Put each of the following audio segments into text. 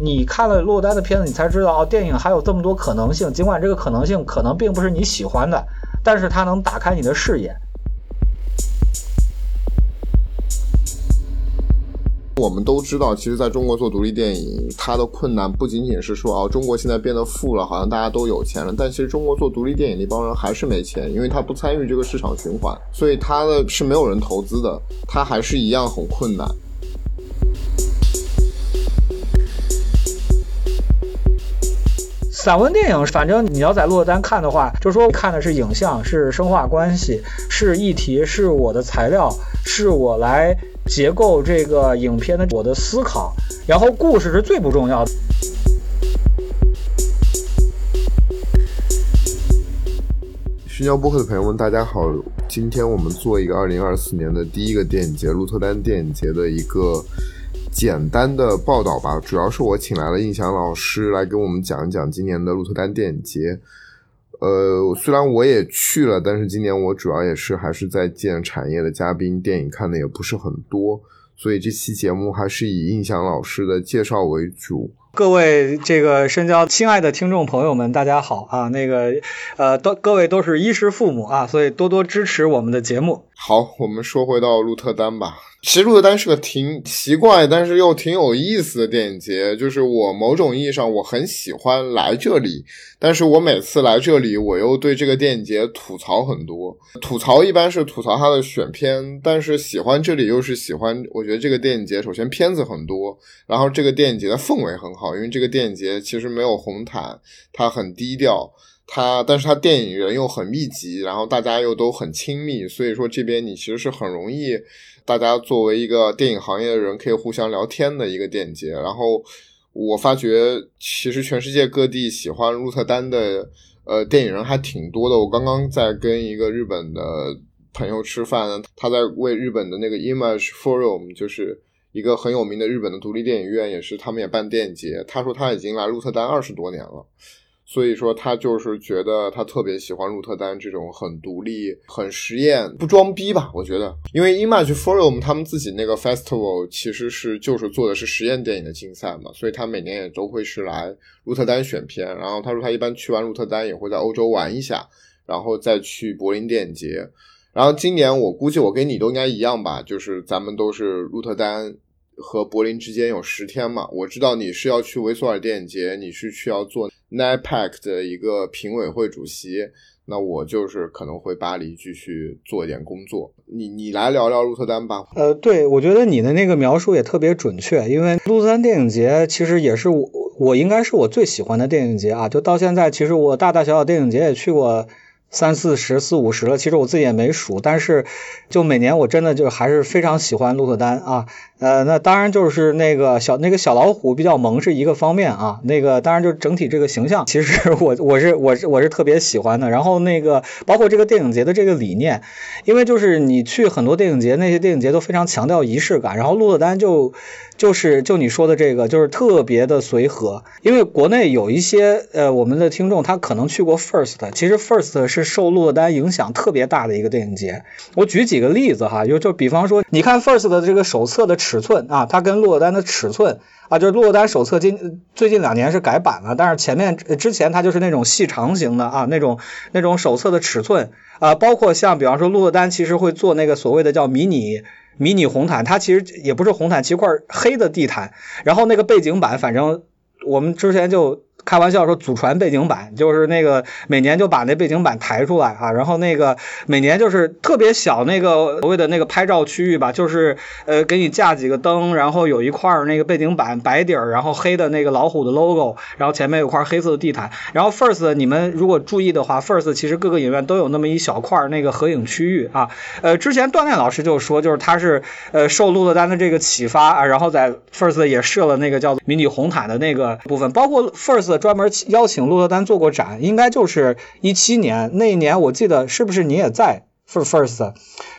你看了落单的片子，你才知道哦，电影还有这么多可能性。尽管这个可能性可能并不是你喜欢的，但是它能打开你的视野。我们都知道，其实在中国做独立电影，它的困难不仅仅是说哦，中国现在变得富了，好像大家都有钱了。但其实中国做独立电影那帮人还是没钱，因为他不参与这个市场循环，所以他的是没有人投资的，他还是一样很困难。散文电影，反正你要在洛丹看的话，就说看的是影像，是生化关系，是议题，是我的材料，是我来结构这个影片的我的思考，然后故事是最不重要的。新交播客的朋友们，大家好，今天我们做一个二零二四年的第一个电影节——鹿特丹电影节的一个。简单的报道吧，主要是我请来了印象老师来跟我们讲一讲今年的鹿特丹电影节。呃，虽然我也去了，但是今年我主要也是还是在见产业的嘉宾，电影看的也不是很多，所以这期节目还是以印象老师的介绍为主。各位这个深交亲爱的听众朋友们，大家好啊！那个呃，都各位都是衣食父母啊，所以多多支持我们的节目。好，我们说回到鹿特丹吧。其实鹿特丹是个挺奇怪，但是又挺有意思的电影节。就是我某种意义上我很喜欢来这里，但是我每次来这里，我又对这个电影节吐槽很多。吐槽一般是吐槽它的选片，但是喜欢这里又是喜欢。我觉得这个电影节首先片子很多，然后这个电影节的氛围很好，因为这个电影节其实没有红毯，它很低调。它，但是它电影人又很密集，然后大家又都很亲密，所以说这边你其实是很容易，大家作为一个电影行业的人可以互相聊天的一个电影节。然后我发觉，其实全世界各地喜欢鹿特丹的呃电影人还挺多的。我刚刚在跟一个日本的朋友吃饭，他在为日本的那个 Image Forum，就是一个很有名的日本的独立电影院，也是他们也办电影节。他说他已经来鹿特丹二十多年了。所以说，他就是觉得他特别喜欢鹿特丹这种很独立、很实验、不装逼吧？我觉得，因为 Image Forum 他们自己那个 festival 其实是就是做的是实验电影的竞赛嘛，所以他每年也都会是来鹿特丹选片。然后他说他一般去完鹿特丹也会在欧洲玩一下，然后再去柏林电影节。然后今年我估计我跟你都应该一样吧，就是咱们都是鹿特丹。和柏林之间有十天嘛？我知道你是要去维索尔电影节，你是去要做 NIPAC 的一个评委会主席，那我就是可能回巴黎继续做一点工作。你你来聊聊鹿特丹吧。呃，对，我觉得你的那个描述也特别准确，因为鹿特丹电影节其实也是我我应该是我最喜欢的电影节啊，就到现在其实我大大小小电影节也去过。三四十四五十了，其实我自己也没数，但是就每年我真的就还是非常喜欢鹿特丹啊。呃，那当然就是那个小那个小老虎比较萌是一个方面啊。那个当然就整体这个形象，其实我我是我是我是特别喜欢的。然后那个包括这个电影节的这个理念，因为就是你去很多电影节，那些电影节都非常强调仪式感，然后鹿特丹就。就是就你说的这个，就是特别的随和，因为国内有一些呃我们的听众他可能去过 First，其实 First 是是受洛丹影响特别大的一个电影节。我举几个例子哈，就就比方说，你看 First 的这个手册的尺寸啊，它跟洛丹的尺寸啊，就是洛丹手册今最近两年是改版了，但是前面之前它就是那种细长型的啊，那种那种手册的尺寸啊，包括像比方说洛丹其实会做那个所谓的叫迷你。迷你红毯，它其实也不是红毯，其实块黑的地毯，然后那个背景板，反正我们之前就。开玩笑说，祖传背景板就是那个每年就把那背景板抬出来啊，然后那个每年就是特别小那个所谓的那个拍照区域吧，就是呃给你架几个灯，然后有一块那个背景板白底儿，然后黑的那个老虎的 logo，然后前面有块黑色的地毯。然后 First 你们如果注意的话，First 其实各个影院都有那么一小块那个合影区域啊。呃，之前锻炼老师就说，就是他是呃受鹿特丹的这个启发啊，然后在 First 也设了那个叫做迷你红毯的那个部分，包括 First。专门邀请鹿特丹做过展，应该就是一七年那一年，我记得是不是你也在？First，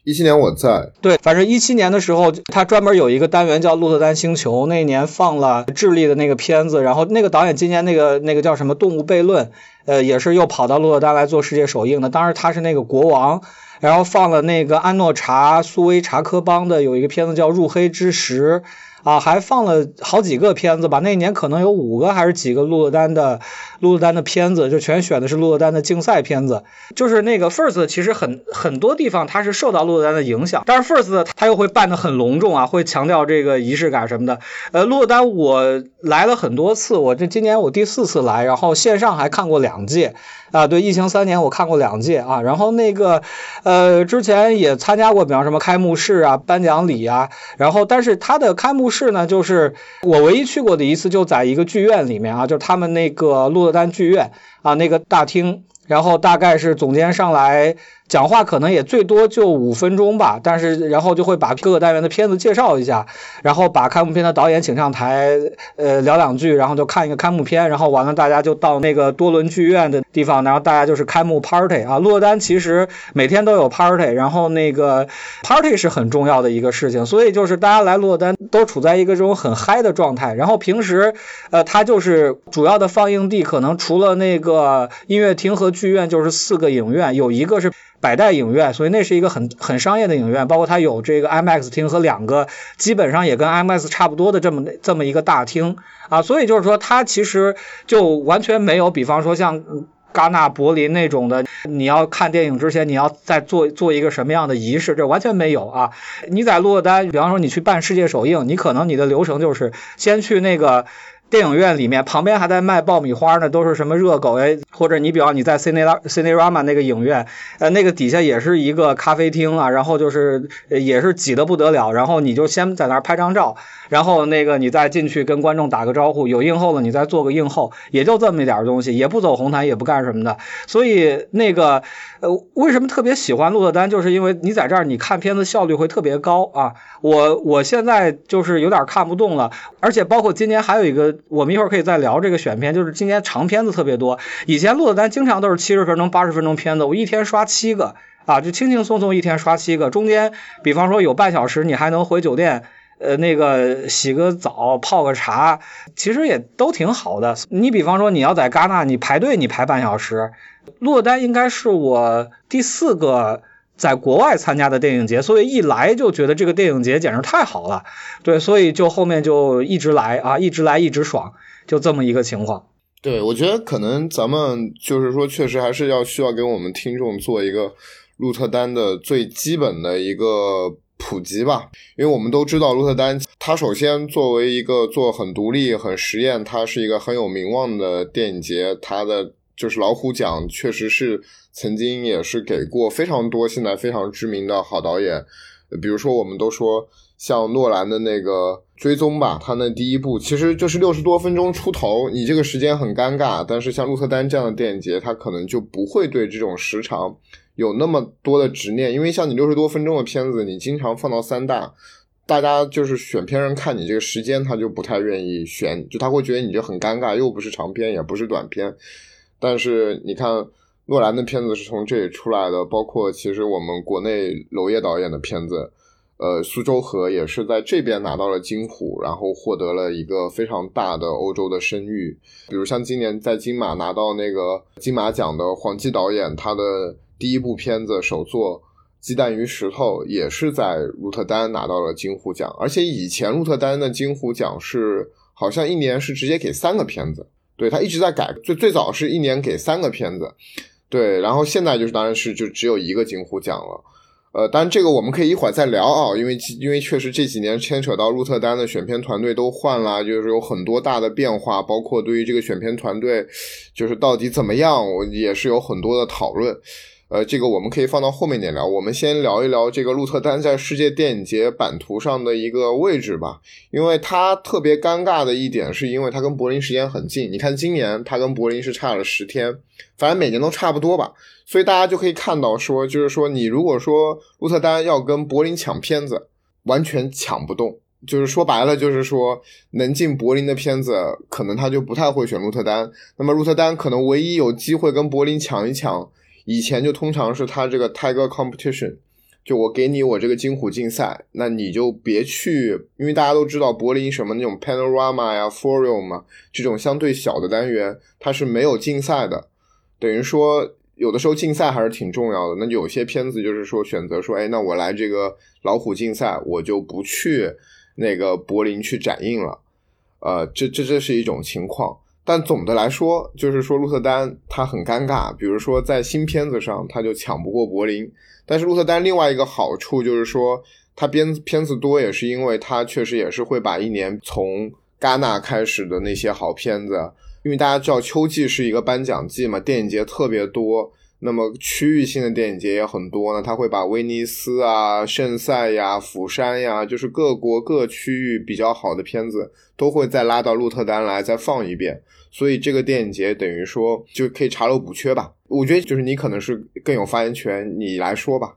一七年我在。对，反正一七年的时候，他专门有一个单元叫鹿特丹星球，那一年放了智利的那个片子，然后那个导演今年那个那个叫什么动物悖论，呃，也是又跑到鹿特丹来做世界首映的。当时他是那个国王，然后放了那个安诺查苏威查科邦的有一个片子叫入黑之时。啊，还放了好几个片子吧。那年可能有五个还是几个鹿特丹的鹿特丹的片子，就全选的是鹿特丹的竞赛片子。就是那个 First 其实很很多地方它是受到鹿特丹的影响，但是 First 它又会办得很隆重啊，会强调这个仪式感什么的。呃，鹿特丹我来了很多次，我这今年我第四次来，然后线上还看过两届。啊，对，疫情三年我看过两届啊，然后那个，呃，之前也参加过，比方什么开幕式啊、颁奖礼啊，然后但是它的开幕式呢，就是我唯一去过的一次，就在一个剧院里面啊，就是他们那个鹿歌丹剧院啊那个大厅，然后大概是总监上来。讲话可能也最多就五分钟吧，但是然后就会把各个单元的片子介绍一下，然后把开幕片的导演请上台，呃，聊两句，然后就看一个开幕片，然后完了大家就到那个多伦剧院的地方，然后大家就是开幕 party 啊。洛丹其实每天都有 party，然后那个 party 是很重要的一个事情，所以就是大家来洛丹都处在一个这种很嗨的状态。然后平时呃，它就是主要的放映地，可能除了那个音乐厅和剧院，就是四个影院，有一个是。百代影院，所以那是一个很很商业的影院，包括它有这个 IMAX 厅和两个基本上也跟 IMAX 差不多的这么这么一个大厅啊，所以就是说它其实就完全没有，比方说像戛纳、柏林那种的，你要看电影之前你要再做做一个什么样的仪式，这完全没有啊。你在落丹，比方说你去办世界首映，你可能你的流程就是先去那个。电影院里面旁边还在卖爆米花呢，都是什么热狗哎，或者你比方你在 Cinera Cinerama 那个影院，呃，那个底下也是一个咖啡厅啊，然后就是也是挤得不得了，然后你就先在那儿拍张照，然后那个你再进去跟观众打个招呼，有映后了你再做个映后，也就这么一点东西，也不走红毯，也不干什么的，所以那个呃，为什么特别喜欢鹿特丹，就是因为你在这儿你看片子效率会特别高啊，我我现在就是有点看不动了，而且包括今年还有一个。我们一会儿可以再聊这个选片，就是今年长片子特别多。以前录的单经常都是七十分钟、八十分钟片子，我一天刷七个啊，就轻轻松松一天刷七个。中间，比方说有半小时，你还能回酒店，呃，那个洗个澡、泡个茶，其实也都挺好的。你比方说你要在戛纳，你排队你排半小时。落单应该是我第四个。在国外参加的电影节，所以一来就觉得这个电影节简直太好了，对，所以就后面就一直来啊，一直来一直爽，就这么一个情况。对，我觉得可能咱们就是说，确实还是要需要给我们听众做一个鹿特丹的最基本的一个普及吧，因为我们都知道鹿特丹，它首先作为一个做很独立、很实验，它是一个很有名望的电影节，它的就是老虎奖确实是。曾经也是给过非常多现在非常知名的好导演，比如说我们都说像诺兰的那个追踪吧，他那第一部其实就是六十多分钟出头，你这个时间很尴尬。但是像鹿特丹这样的电影节，他可能就不会对这种时长有那么多的执念，因为像你六十多分钟的片子，你经常放到三大，大家就是选片人看你这个时间，他就不太愿意选，就他会觉得你就很尴尬，又不是长片，也不是短片。但是你看。诺兰的片子是从这里出来的，包括其实我们国内娄烨导演的片子，呃，苏州河也是在这边拿到了金虎，然后获得了一个非常大的欧洲的声誉。比如像今年在金马拿到那个金马奖的黄继导演，他的第一部片子首作《鸡蛋与石头》也是在鹿特丹拿到了金虎奖，而且以前鹿特丹的金虎奖是好像一年是直接给三个片子，对他一直在改，最最早是一年给三个片子。对，然后现在就是当然是就只有一个金虎奖了，呃，但这个我们可以一会儿再聊啊，因为因为确实这几年牵扯到鹿特丹的选片团队都换了，就是有很多大的变化，包括对于这个选片团队就是到底怎么样，我也是有很多的讨论。呃，这个我们可以放到后面点聊。我们先聊一聊这个鹿特丹在世界电影节版图上的一个位置吧。因为它特别尴尬的一点，是因为它跟柏林时间很近。你看，今年它跟柏林是差了十天，反正每年都差不多吧。所以大家就可以看到，说就是说，你如果说鹿特丹要跟柏林抢片子，完全抢不动。就是说白了，就是说能进柏林的片子，可能他就不太会选鹿特丹。那么鹿特丹可能唯一有机会跟柏林抢一抢。以前就通常是他这个 Tiger Competition，就我给你我这个金虎竞赛，那你就别去，因为大家都知道柏林什么那种 Panorama 呀、Forum 嘛，这种相对小的单元它是没有竞赛的，等于说有的时候竞赛还是挺重要的。那有些片子就是说选择说，哎，那我来这个老虎竞赛，我就不去那个柏林去展映了，呃，这这这是一种情况。但总的来说，就是说鹿特丹它很尴尬，比如说在新片子上，它就抢不过柏林。但是鹿特丹另外一个好处就是说，它片片子多，也是因为它确实也是会把一年从戛纳开始的那些好片子，因为大家知道秋季是一个颁奖季嘛，电影节特别多。那么区域性的电影节也很多呢，他会把威尼斯啊、圣塞呀、釜山呀，就是各国各区域比较好的片子，都会再拉到鹿特丹来再放一遍。所以这个电影节等于说就可以查漏补缺吧。我觉得就是你可能是更有发言权，你来说吧。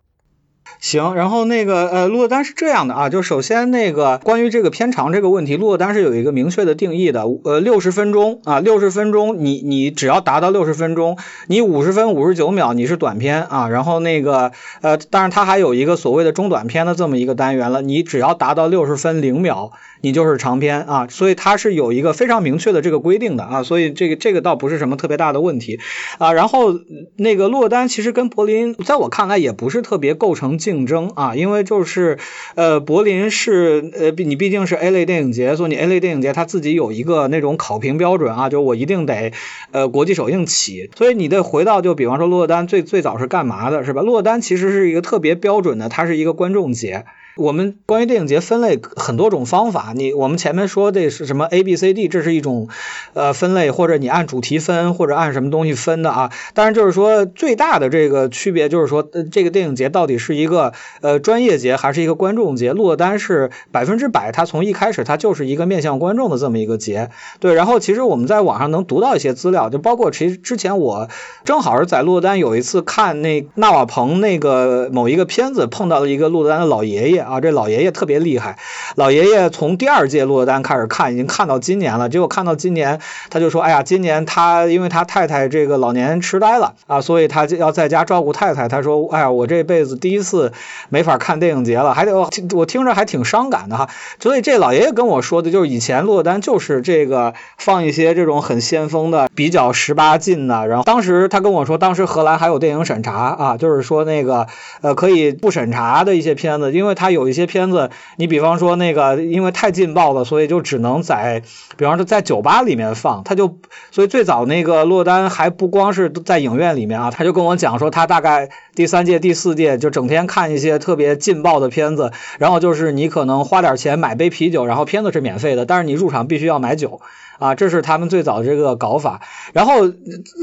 行，然后那个呃，鹿特丹是这样的啊，就首先那个关于这个片长这个问题，鹿特丹是有一个明确的定义的，呃，六十分钟啊，六十分钟，你你只要达到六十分钟，你五十分五十九秒你是短片啊，然后那个呃，当然它还有一个所谓的中短片的这么一个单元了，你只要达到六十分零秒，你就是长片啊，所以它是有一个非常明确的这个规定的啊，所以这个这个倒不是什么特别大的问题啊，然后那个鹿特丹其实跟柏林在我看来也不是特别构成。竞争啊，因为就是，呃，柏林是呃，你毕竟是 A 类电影节，所以你 A 类电影节它自己有一个那种考评标准啊，就我一定得呃国际首映起，所以你得回到就比方说洛丹最最早是干嘛的，是吧？洛丹其实是一个特别标准的，它是一个观众节。我们关于电影节分类很多种方法，你我们前面说的是什么 A B C D，这是一种呃分类，或者你按主题分，或者按什么东西分的啊。当然就是说最大的这个区别就是说，这个电影节到底是一个呃专业节还是一个观众节？洛丹是百分之百，它从一开始它就是一个面向观众的这么一个节。对，然后其实我们在网上能读到一些资料，就包括其实之前我正好是在洛丹有一次看那纳瓦蓬那个某一个片子，碰到了一个洛丹的老爷爷。啊，这老爷爷特别厉害，老爷爷从第二届洛丹开始看，已经看到今年了。结果看到今年，他就说：“哎呀，今年他因为他太太这个老年痴呆了啊，所以他就要在家照顾太太。他说：‘哎呀，我这辈子第一次没法看电影节了，还得我听着还挺伤感的哈。’所以这老爷爷跟我说的就是以前洛丹就是这个放一些这种很先锋的、比较十八禁的。然后当时他跟我说，当时荷兰还有电影审查啊，就是说那个呃可以不审查的一些片子，因为他。有一些片子，你比方说那个，因为太劲爆了，所以就只能在，比方说在酒吧里面放。他就，所以最早那个落单还不光是在影院里面啊，他就跟我讲说，他大概第三届、第四届就整天看一些特别劲爆的片子，然后就是你可能花点钱买杯啤酒，然后片子是免费的，但是你入场必须要买酒。啊，这是他们最早这个搞法。然后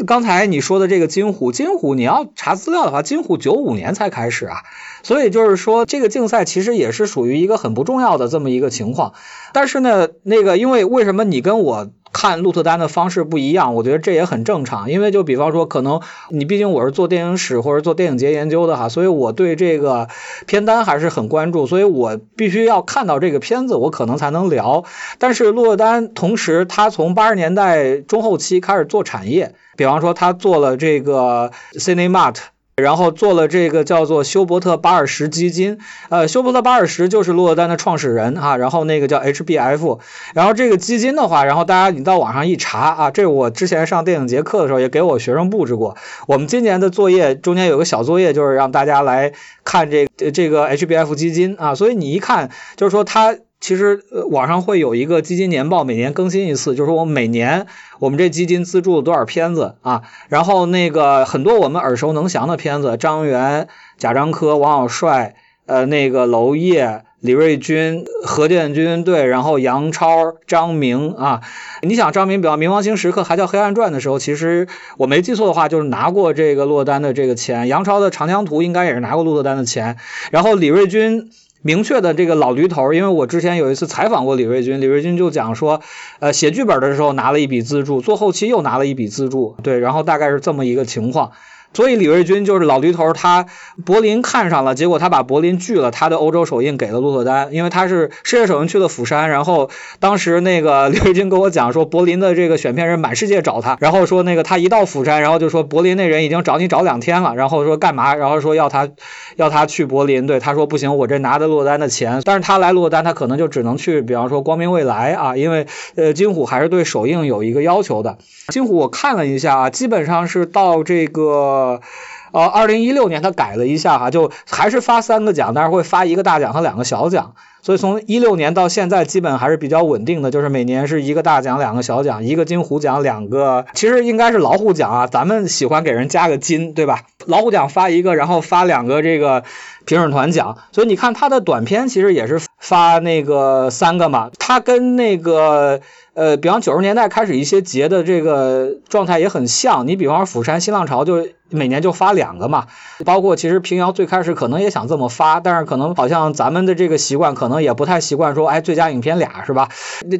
刚才你说的这个金虎，金虎你要查资料的话，金虎九五年才开始啊。所以就是说，这个竞赛其实也是属于一个很不重要的这么一个情况。但是呢，那个因为为什么你跟我？看鹿特丹的方式不一样，我觉得这也很正常。因为就比方说，可能你毕竟我是做电影史或者做电影节研究的哈，所以我对这个片单还是很关注，所以我必须要看到这个片子，我可能才能聊。但是鹿特丹同时，他从八十年代中后期开始做产业，比方说他做了这个 Cinema。然后做了这个叫做休伯特巴尔什基金，呃，休伯特巴尔什就是洛丹的创始人哈，然后那个叫 HBF，然后这个基金的话，然后大家你到网上一查啊，这我之前上电影节课的时候也给我学生布置过，我们今年的作业中间有个小作业就是让大家来看这这个 HBF 基金啊，所以你一看就是说它。其实网上会有一个基金年报，每年更新一次，就是我每年我们这基金资助多少片子啊？然后那个很多我们耳熟能详的片子，张元、贾樟柯、王小帅，呃，那个娄烨、李瑞军、何建军，对，然后杨超、张明啊。你想张明，比方《冥王星时刻》还叫《黑暗传》的时候，其实我没记错的话，就是拿过这个落单的这个钱。杨超的《长江图》应该也是拿过落单的钱。然后李瑞军。明确的这个老驴头，因为我之前有一次采访过李瑞军，李瑞军就讲说，呃，写剧本的时候拿了一笔资助，做后期又拿了一笔资助，对，然后大概是这么一个情况。所以李瑞军就是老驴头，他柏林看上了，结果他把柏林拒了，他的欧洲首映给了鹿特丹，因为他是世界首映去了釜山，然后当时那个李瑞军跟我讲说，柏林的这个选片人满世界找他，然后说那个他一到釜山，然后就说柏林那人已经找你找两天了，然后说干嘛，然后说要他要他去柏林，对他说不行，我这拿的洛丹的钱，但是他来洛丹，他可能就只能去，比方说光明未来啊，因为呃金虎还是对首映有一个要求的。金虎我看了一下啊，基本上是到这个。呃，二零一六年他改了一下哈，就还是发三个奖，但是会发一个大奖和两个小奖。所以从一六年到现在，基本还是比较稳定的，就是每年是一个大奖，两个小奖，一个金虎奖，两个其实应该是老虎奖啊，咱们喜欢给人加个金，对吧？老虎奖发一个，然后发两个这个评审团奖。所以你看他的短片其实也是发那个三个嘛，他跟那个。呃，比方九十年代开始一些节的这个状态也很像，你比方说釜山新浪潮就每年就发两个嘛，包括其实平遥最开始可能也想这么发，但是可能好像咱们的这个习惯可能也不太习惯说，哎，最佳影片俩是吧？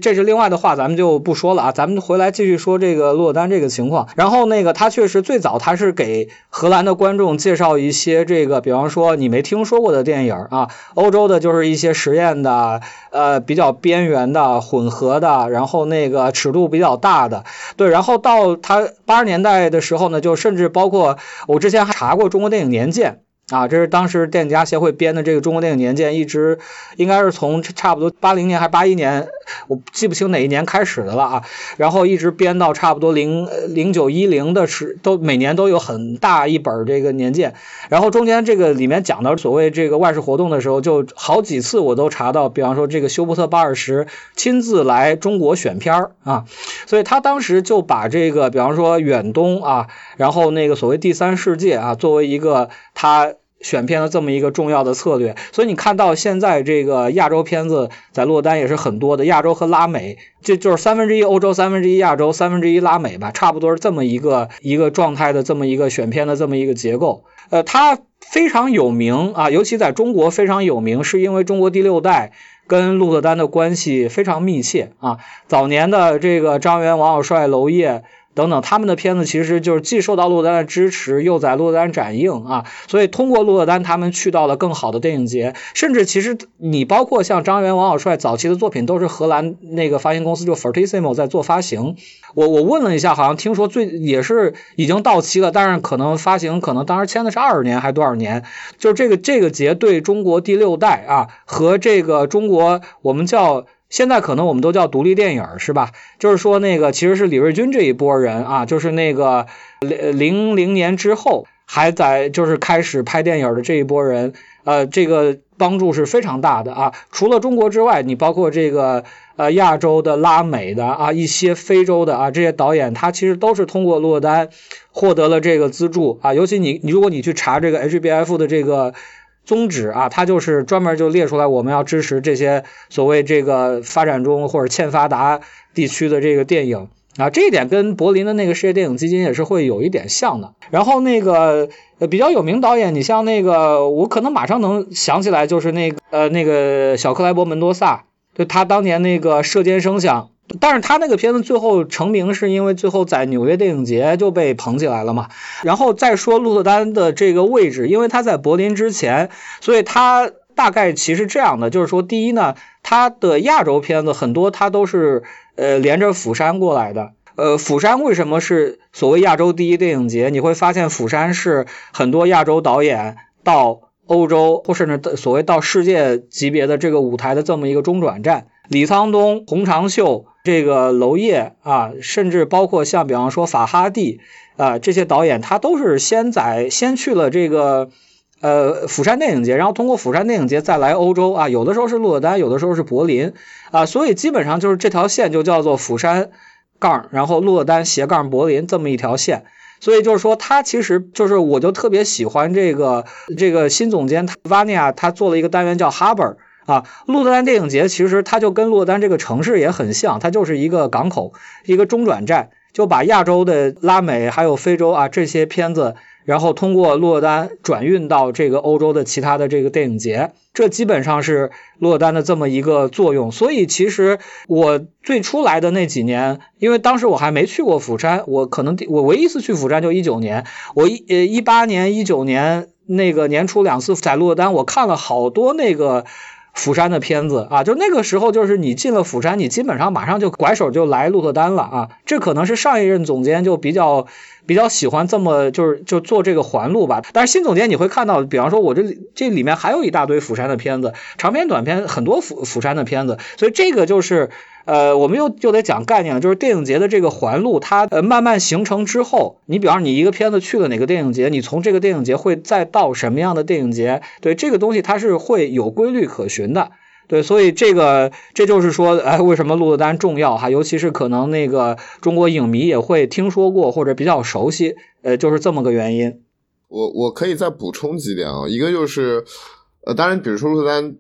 这是另外的话，咱们就不说了啊，咱们回来继续说这个洛丹这个情况。然后那个他确实最早他是给荷兰的观众介绍一些这个，比方说你没听说过的电影啊，欧洲的就是一些实验的，呃，比较边缘的混合的，然后。那个尺度比较大的，对，然后到他八十年代的时候呢，就甚至包括我之前还查过中国电影年鉴。啊，这是当时电影家协会编的这个中国电影年鉴，一直应该是从差不多八零年还是八一年，我记不清哪一年开始的了啊。然后一直编到差不多零零九一零的时，都每年都有很大一本这个年鉴。然后中间这个里面讲到所谓这个外事活动的时候，就好几次我都查到，比方说这个休伯特巴尔什亲自来中国选片儿啊，所以他当时就把这个比方说远东啊，然后那个所谓第三世界啊，作为一个他。选片的这么一个重要的策略，所以你看到现在这个亚洲片子在落单也是很多的，亚洲和拉美，这就是三分之一欧洲，三分之一亚洲，三分之一拉美吧，差不多是这么一个一个状态的这么一个选片的这么一个结构。呃，它非常有名啊，尤其在中国非常有名，是因为中国第六代跟鹿特丹的关系非常密切啊。早年的这个张元、王小帅、娄烨。等等，他们的片子其实就是既受到洛丹的支持，又在洛丹展映啊，所以通过洛丹，他们去到了更好的电影节，甚至其实你包括像张元、王小帅早期的作品，都是荷兰那个发行公司就 Fortissimo 在做发行。我我问了一下，好像听说最也是已经到期了，但是可能发行可能当时签的是二十年还是多少年，就是这个这个节对中国第六代啊和这个中国我们叫。现在可能我们都叫独立电影是吧？就是说那个其实是李瑞军这一波人啊，就是那个零零零年之后还在就是开始拍电影的这一波人，呃，这个帮助是非常大的啊。除了中国之外，你包括这个呃亚洲的、拉美的啊，一些非洲的啊这些导演，他其实都是通过落单获得了这个资助啊。尤其你你如果你去查这个 HBF 的这个。宗旨啊，它就是专门就列出来，我们要支持这些所谓这个发展中或者欠发达地区的这个电影啊，这一点跟柏林的那个世界电影基金也是会有一点像的。然后那个比较有名导演，你像那个我可能马上能想起来，就是那个呃那个小克莱伯门多萨，就他当年那个射箭声响。但是他那个片子最后成名，是因为最后在纽约电影节就被捧起来了嘛。然后再说鹿特丹的这个位置，因为他在柏林之前，所以他大概其实这样的，就是说，第一呢，他的亚洲片子很多，他都是呃连着釜山过来的。呃，釜山为什么是所谓亚洲第一电影节？你会发现釜山是很多亚洲导演到欧洲或甚至所谓到世界级别的这个舞台的这么一个中转站。李沧东、洪长秀。这个娄烨啊，甚至包括像比方说法哈蒂啊这些导演，他都是先在先去了这个呃釜山电影节，然后通过釜山电影节再来欧洲啊，有的时候是鹿特丹，有的时候是柏林啊，所以基本上就是这条线就叫做釜山杠，然后鹿特丹斜杠柏林这么一条线，所以就是说他其实就是我就特别喜欢这个这个新总监 Vania，他做了一个单元叫 Harbor。啊，鹿特丹电影节其实它就跟鹿特丹这个城市也很像，它就是一个港口，一个中转站，就把亚洲的拉美还有非洲啊这些片子，然后通过鹿特丹转运到这个欧洲的其他的这个电影节，这基本上是鹿特丹的这么一个作用。所以其实我最初来的那几年，因为当时我还没去过釜山，我可能我唯一一次去釜山就一九年，我一呃一八年一九年那个年初两次在鹿特丹，我看了好多那个。釜山的片子啊，就那个时候，就是你进了釜山，你基本上马上就拐手就来鹿特丹了啊。这可能是上一任总监就比较比较喜欢这么就是就做这个环路吧。但是新总监你会看到，比方说我这这里面还有一大堆釜山的片子，长片短片很多釜釜山的片子，所以这个就是呃我们又就得讲概念了，就是电影节的这个环路它呃慢慢形成之后，你比方说你一个片子去了哪个电影节，你从这个电影节会再到什么样的电影节，对这个东西它是会有规律可循的。对，所以这个这就是说，哎，为什么鹿特丹重要哈？尤其是可能那个中国影迷也会听说过或者比较熟悉，呃，就是这么个原因。我我可以再补充几点啊，一个就是，呃，当然，比如说鹿丹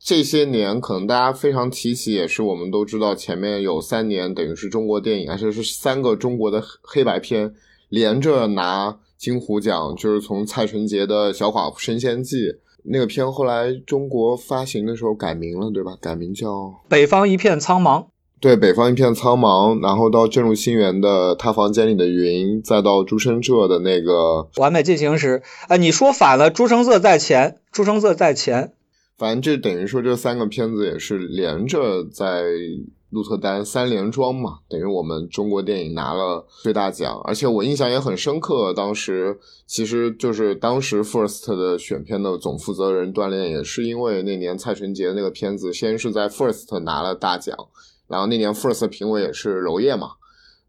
这些年可能大家非常提起，也是我们都知道，前面有三年等于是中国电影，而且是三个中国的黑白片连着拿金虎奖，就是从蔡淳杰的《小寡妇升仙记》。那个片后来中国发行的时候改名了，对吧？改名叫《北方一片苍茫》。对，《北方一片苍茫》，然后到正入心园的《他房间里的云》，再到朱生浙的那个《完美进行时》。哎，你说反了，朱生浙在前，朱生浙在前。反正这等于说这三个片子也是连着在。鹿特丹三连庄嘛，等于我们中国电影拿了最大奖，而且我印象也很深刻。当时其实就是当时 First 的选片的总负责人锻炼，也是因为那年蔡淳杰那个片子先是在 First 拿了大奖，然后那年 First 评委也是娄烨嘛，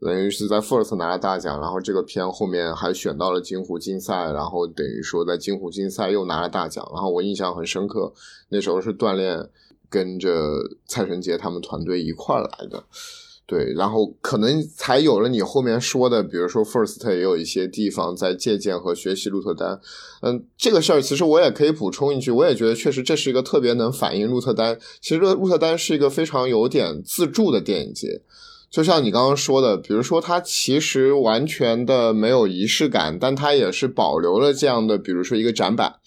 等于是在 First 拿了大奖，然后这个片后面还选到了金虎竞赛，然后等于说在金虎竞赛又拿了大奖，然后我印象很深刻，那时候是锻炼。跟着蔡成杰他们团队一块儿来的，对，然后可能才有了你后面说的，比如说 First 也有一些地方在借鉴和学习鹿特丹，嗯，这个事儿其实我也可以补充一句，我也觉得确实这是一个特别能反映鹿特丹，其实鹿特丹是一个非常有点自助的电影节，就像你刚刚说的，比如说它其实完全的没有仪式感，但它也是保留了这样的，比如说一个展板，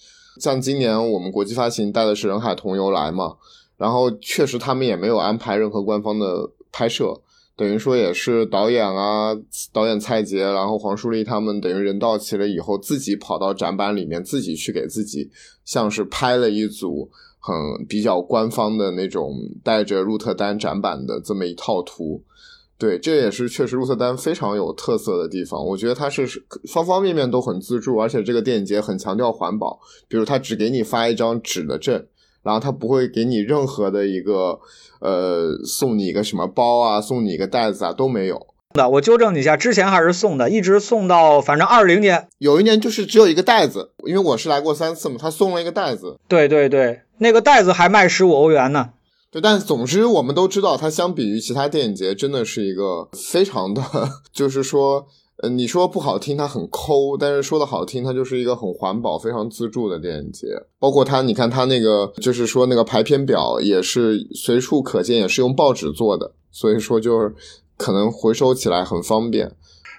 像今年我们国际发行带的是人海同游来嘛。然后确实，他们也没有安排任何官方的拍摄，等于说也是导演啊，导演蔡杰，然后黄树立他们等于人到齐了以后，自己跑到展板里面，自己去给自己像是拍了一组很比较官方的那种带着鹿特丹展板的这么一套图。对，这也是确实鹿特丹非常有特色的地方。我觉得它是方方面面都很自助，而且这个电影节很强调环保，比如他只给你发一张纸的证。然后他不会给你任何的一个，呃，送你一个什么包啊，送你一个袋子啊，都没有。那我纠正你一下，之前还是送的，一直送到反正二零年，有一年就是只有一个袋子，因为我是来过三次嘛，他送了一个袋子。对对对，那个袋子还卖十五欧元呢。对，但总之我们都知道，它相比于其他电影节，真的是一个非常的，就是说。呃，你说不好听，它很抠；但是说的好听，它就是一个很环保、非常自助的电影节。包括它，你看它那个，就是说那个排片表也是随处可见，也是用报纸做的，所以说就是可能回收起来很方便。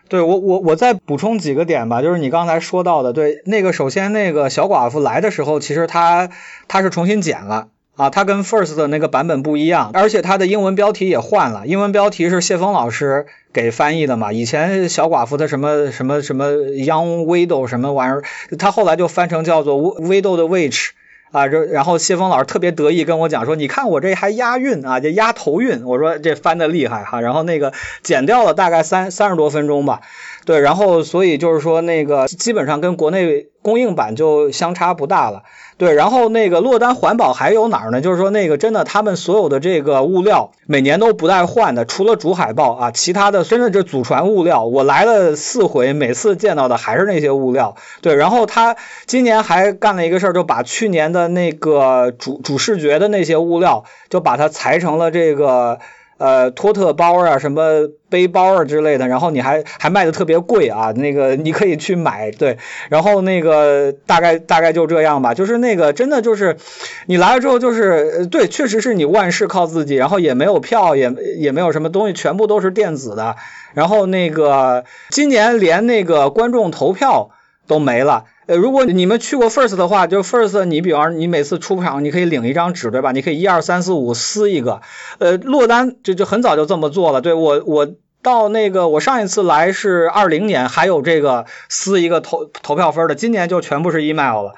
对我，我我再补充几个点吧，就是你刚才说到的，对那个首先那个小寡妇来的时候，其实它它是重新剪了。啊，它跟 First 的那个版本不一样，而且它的英文标题也换了。英文标题是谢峰老师给翻译的嘛？以前小寡妇的什么什么什么 Young Widow 什么玩意儿，他后来就翻成叫做 Widow 的 Witch 啊。这然后谢峰老师特别得意跟我讲说，你看我这还押韵啊，这押头韵。我说这翻的厉害哈。然后那个剪掉了大概三三十多分钟吧。对，然后所以就是说那个基本上跟国内公映版就相差不大了。对，然后那个落单环保还有哪儿呢？就是说那个真的，他们所有的这个物料每年都不带换的，除了主海报啊，其他的真的这祖传物料，我来了四回，每次见到的还是那些物料。对，然后他今年还干了一个事儿，就把去年的那个主主视觉的那些物料，就把它裁成了这个。呃，托特包啊，什么背包啊之类的，然后你还还卖的特别贵啊，那个你可以去买，对，然后那个大概大概就这样吧，就是那个真的就是你来了之后就是对，确实是你万事靠自己，然后也没有票，也也没有什么东西，全部都是电子的，然后那个今年连那个观众投票都没了。呃，如果你们去过 First 的话，就 First，你比方你每次出场，你可以领一张纸，对吧？你可以一二三四五撕一个。呃，落单就就很早就这么做了。对我我到那个我上一次来是二零年，还有这个撕一个投投票分的，今年就全部是 email 了。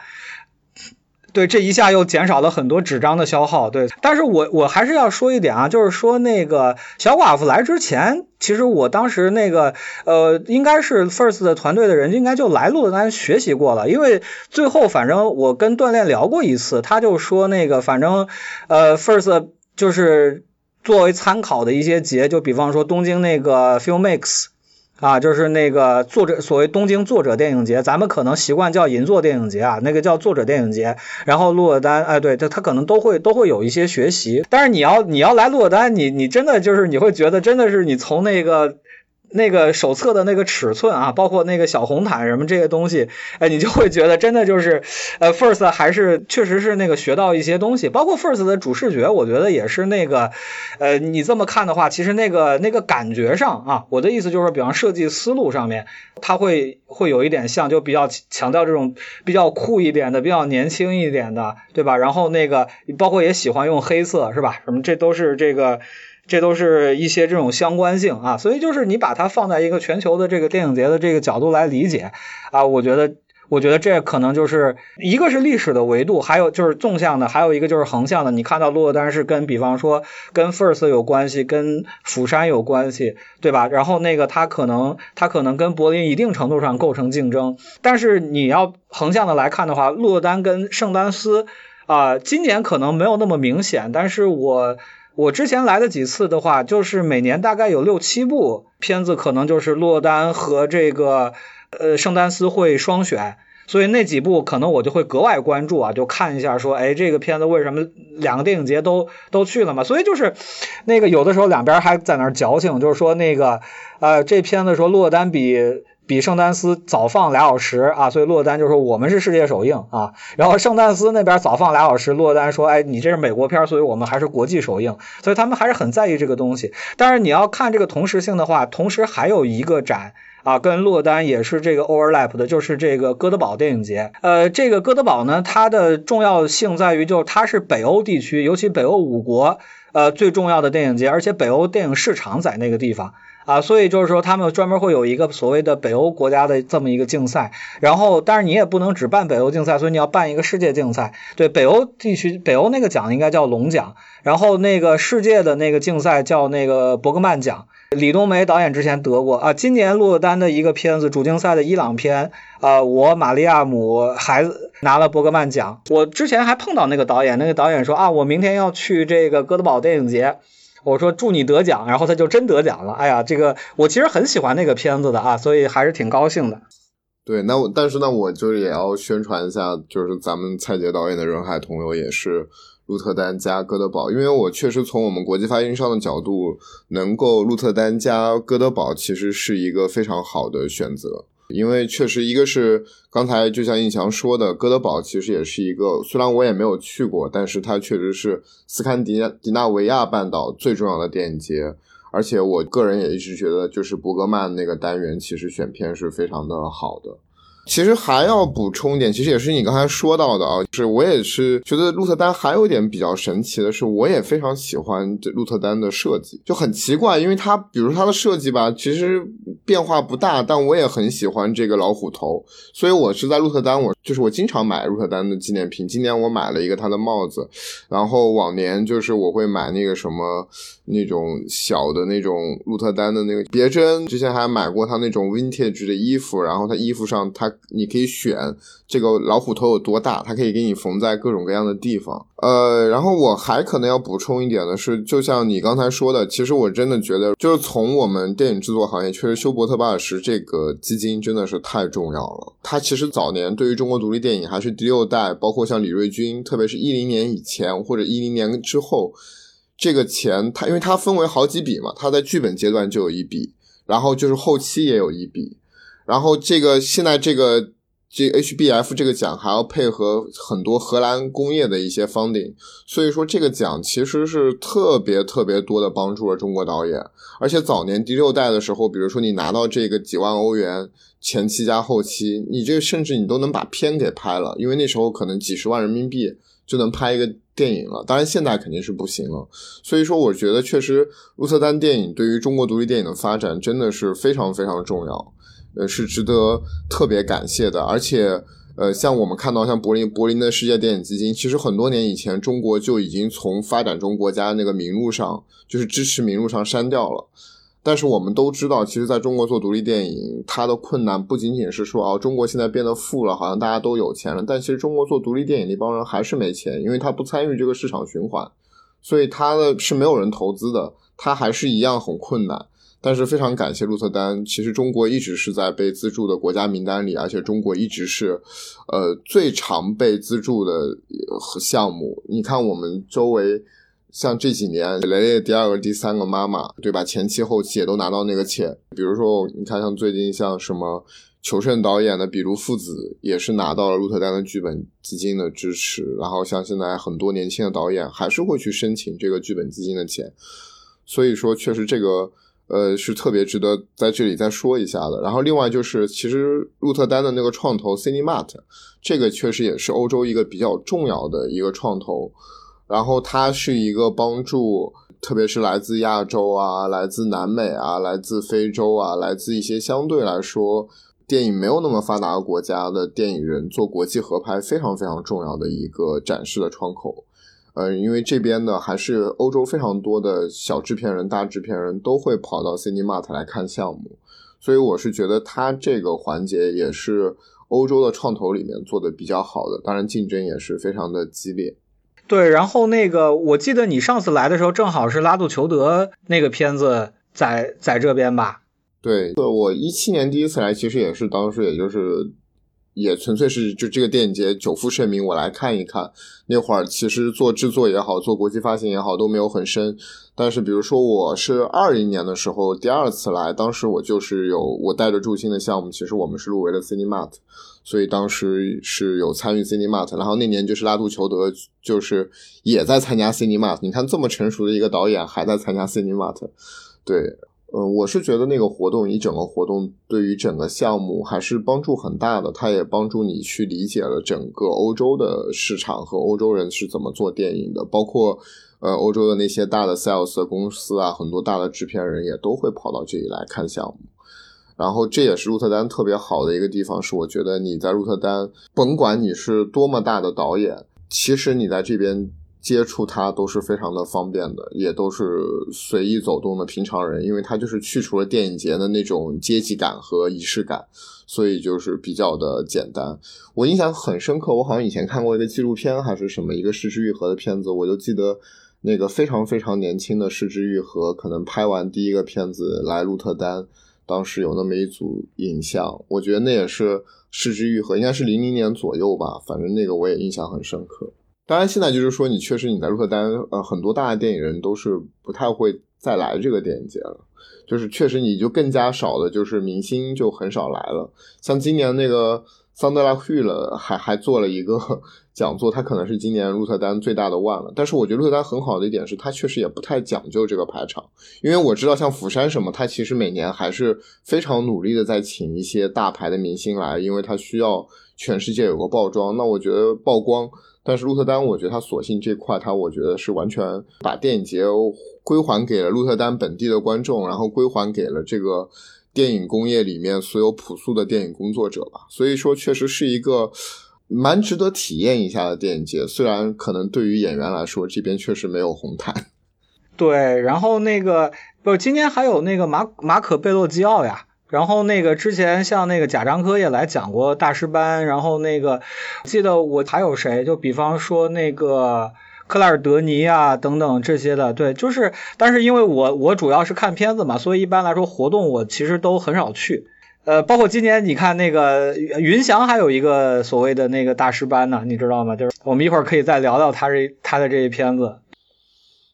对，这一下又减少了很多纸张的消耗。对，但是我我还是要说一点啊，就是说那个小寡妇来之前，其实我当时那个呃，应该是 First 的团队的人应该就来鹿特丹学习过了，因为最后反正我跟锻炼聊过一次，他就说那个反正呃 First 就是作为参考的一些节，就比方说东京那个 Filmix。啊，就是那个作者，所谓东京作者电影节，咱们可能习惯叫银座电影节啊，那个叫作者电影节。然后鹿尔丹，哎，对，他他可能都会都会有一些学习。但是你要你要来鹿尔丹，你你真的就是你会觉得真的是你从那个。那个手册的那个尺寸啊，包括那个小红毯什么这些东西，哎，你就会觉得真的就是，呃，First 还是确实是那个学到一些东西，包括 First 的主视觉，我觉得也是那个，呃，你这么看的话，其实那个那个感觉上啊，我的意思就是，比方设计思路上面，它会会有一点像，就比较强调这种比较酷一点的、比较年轻一点的，对吧？然后那个包括也喜欢用黑色，是吧？什么这都是这个。这都是一些这种相关性啊，所以就是你把它放在一个全球的这个电影节的这个角度来理解啊，我觉得，我觉得这可能就是一个是历史的维度，还有就是纵向的，还有一个就是横向的。你看到洛丹是跟比方说跟 First 有关系，跟釜山有关系，对吧？然后那个它可能它可能跟柏林一定程度上构成竞争，但是你要横向的来看的话，洛丹跟圣丹斯啊，今年可能没有那么明显，但是我。我之前来的几次的话，就是每年大概有六七部片子，可能就是洛丹和这个呃圣丹斯会双选，所以那几部可能我就会格外关注啊，就看一下说，哎，这个片子为什么两个电影节都都去了嘛？所以就是那个有的时候两边还在那矫情，就是说那个呃这片子说洛丹比。比圣丹斯早放俩小时啊，所以洛丹就说我们是世界首映啊。然后圣丹斯那边早放俩小时，洛丹说，哎，你这是美国片，所以我们还是国际首映。所以他们还是很在意这个东西。但是你要看这个同时性的话，同时还有一个展啊，跟洛丹也是这个 overlap 的，就是这个哥德堡电影节。呃，这个哥德堡呢，它的重要性在于，就是它是北欧地区，尤其北欧五国呃最重要的电影节，而且北欧电影市场在那个地方。啊，所以就是说，他们专门会有一个所谓的北欧国家的这么一个竞赛，然后，但是你也不能只办北欧竞赛，所以你要办一个世界竞赛。对，北欧地区，北欧那个奖应该叫龙奖，然后那个世界的那个竞赛叫那个伯格曼奖。李冬梅导演之前得过啊，今年洛丹的一个片子主竞赛的伊朗片啊，我玛利亚姆孩子拿了伯格曼奖。我之前还碰到那个导演，那个导演说啊，我明天要去这个哥德堡电影节。我说祝你得奖，然后他就真得奖了。哎呀，这个我其实很喜欢那个片子的啊，所以还是挺高兴的。对，那我但是呢，我就是也要宣传一下，就是咱们蔡杰导演的《人海同游》也是鹿特丹加哥德堡，因为我确实从我们国际发行商的角度，能够鹿特丹加哥德堡其实是一个非常好的选择。因为确实，一个是刚才就像印强说的，哥德堡其实也是一个，虽然我也没有去过，但是它确实是斯堪的迪纳维亚半岛最重要的电影节，而且我个人也一直觉得，就是伯格曼那个单元其实选片是非常的好的。其实还要补充一点，其实也是你刚才说到的啊，就是我也是觉得鹿特丹还有一点比较神奇的是，我也非常喜欢这鹿特丹的设计，就很奇怪，因为它比如它的设计吧，其实变化不大，但我也很喜欢这个老虎头，所以我是在鹿特丹，我就是我经常买鹿特丹的纪念品，今年我买了一个它的帽子，然后往年就是我会买那个什么那种小的那种鹿特丹的那个别针，之前还买过它那种 vintage 的衣服，然后它衣服上它。你可以选这个老虎头有多大，它可以给你缝在各种各样的地方。呃，然后我还可能要补充一点的是，就像你刚才说的，其实我真的觉得，就是从我们电影制作行业，确实休伯特巴尔什这个基金真的是太重要了。他其实早年对于中国独立电影还是第六代，包括像李瑞军，特别是一零年以前或者一零年之后，这个钱他因为他分为好几笔嘛，他在剧本阶段就有一笔，然后就是后期也有一笔。然后这个现在这个这 HBF 这个奖还要配合很多荷兰工业的一些 funding，所以说这个奖其实是特别特别多的帮助了中国导演。而且早年第六代的时候，比如说你拿到这个几万欧元前期加后期，你这甚至你都能把片给拍了，因为那时候可能几十万人民币就能拍一个电影了。当然现在肯定是不行了。所以说我觉得确实鹿特丹电影对于中国独立电影的发展真的是非常非常重要。呃，是值得特别感谢的，而且，呃，像我们看到像柏林柏林的世界电影基金，其实很多年以前中国就已经从发展中国家那个名录上，就是支持名录上删掉了。但是我们都知道，其实在中国做独立电影，它的困难不仅仅是说哦，中国现在变得富了，好像大家都有钱了。但其实中国做独立电影那帮人还是没钱，因为他不参与这个市场循环，所以他的是没有人投资的，他还是一样很困难。但是非常感谢鹿特丹，其实中国一直是在被资助的国家名单里，而且中国一直是，呃，最常被资助的项目。你看我们周围，像这几年雷雷第二个、第三个妈妈，对吧？前期后期也都拿到那个钱。比如说，你看像最近像什么求胜导演的比如父子，也是拿到了鹿特丹的剧本基金的支持。然后像现在很多年轻的导演，还是会去申请这个剧本基金的钱。所以说，确实这个。呃，是特别值得在这里再说一下的。然后，另外就是，其实鹿特丹的那个创投 Cinemat，这个确实也是欧洲一个比较重要的一个创投。然后，它是一个帮助，特别是来自亚洲啊、来自南美啊、来自非洲啊、来自一些相对来说电影没有那么发达国家的电影人做国际合拍非常非常重要的一个展示的窗口。呃，因为这边呢，还是欧洲非常多的小制片人、大制片人都会跑到 Cinemat 来看项目，所以我是觉得它这个环节也是欧洲的创投里面做的比较好的，当然竞争也是非常的激烈。对，然后那个我记得你上次来的时候，正好是拉杜裘德那个片子在在这边吧？对，我一七年第一次来，其实也是当时也就是。也纯粹是就这个电影节久负盛名，我来看一看。那会儿其实做制作也好，做国际发行也好都没有很深。但是比如说我是二零年的时候第二次来，当时我就是有我带着助兴的项目，其实我们是入围了 Cinemat，所以当时是有参与 Cinemat。然后那年就是拉杜裘德就是也在参加 Cinemat。你看这么成熟的一个导演还在参加 Cinemat，对。嗯，我是觉得那个活动一整个活动对于整个项目还是帮助很大的，它也帮助你去理解了整个欧洲的市场和欧洲人是怎么做电影的，包括呃欧洲的那些大的 sales 公司啊，很多大的制片人也都会跑到这里来看项目。然后这也是鹿特丹特别好的一个地方，是我觉得你在鹿特丹，甭管你是多么大的导演，其实你在这边。接触它都是非常的方便的，也都是随意走动的平常人，因为它就是去除了电影节的那种阶级感和仪式感，所以就是比较的简单。我印象很深刻，我好像以前看过一个纪录片还是什么一个失之愈合的片子，我就记得那个非常非常年轻的失之愈合，可能拍完第一个片子来鹿特丹，当时有那么一组影像，我觉得那也是失之愈合，应该是零零年左右吧，反正那个我也印象很深刻。当然，现在就是说，你确实你在鹿特丹，呃，很多大的电影人都是不太会再来这个电影节了。就是确实，你就更加少的，就是明星就很少来了。像今年那个桑德拉·惠勒还还做了一个 讲座，他可能是今年鹿特丹最大的腕了。但是我觉得鹿特丹很好的一点是，他确实也不太讲究这个排场，因为我知道像釜山什么，他其实每年还是非常努力的在请一些大牌的明星来，因为他需要全世界有个曝光。那我觉得曝光。但是鹿特丹，我觉得他索性这块，他我觉得是完全把电影节归还给了鹿特丹本地的观众，然后归还给了这个电影工业里面所有朴素的电影工作者吧。所以说，确实是一个蛮值得体验一下的电影节。虽然可能对于演员来说，这边确实没有红毯。对，然后那个不，今年还有那个马马可贝洛基奥呀。然后那个之前像那个贾樟柯也来讲过大师班，然后那个记得我还有谁，就比方说那个克莱尔德尼啊等等这些的，对，就是但是因为我我主要是看片子嘛，所以一般来说活动我其实都很少去，呃，包括今年你看那个云翔还有一个所谓的那个大师班呢，你知道吗？就是我们一会儿可以再聊聊他这他的这些片子。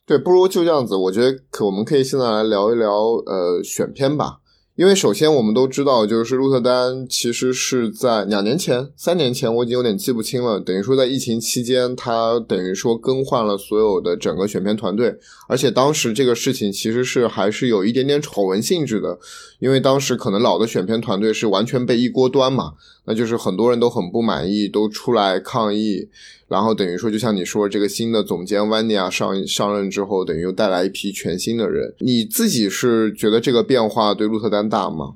对，不如就这样子，我觉得可我们可以现在来聊一聊呃选片吧。因为首先我们都知道，就是鹿特丹其实是在两年前、三年前，我已经有点记不清了。等于说在疫情期间，他等于说更换了所有的整个选片团队，而且当时这个事情其实是还是有一点点丑闻性质的，因为当时可能老的选片团队是完全被一锅端嘛，那就是很多人都很不满意，都出来抗议。然后等于说，就像你说，这个新的总监万尼亚上上任之后，等于又带来一批全新的人。你自己是觉得这个变化对鹿特丹大吗？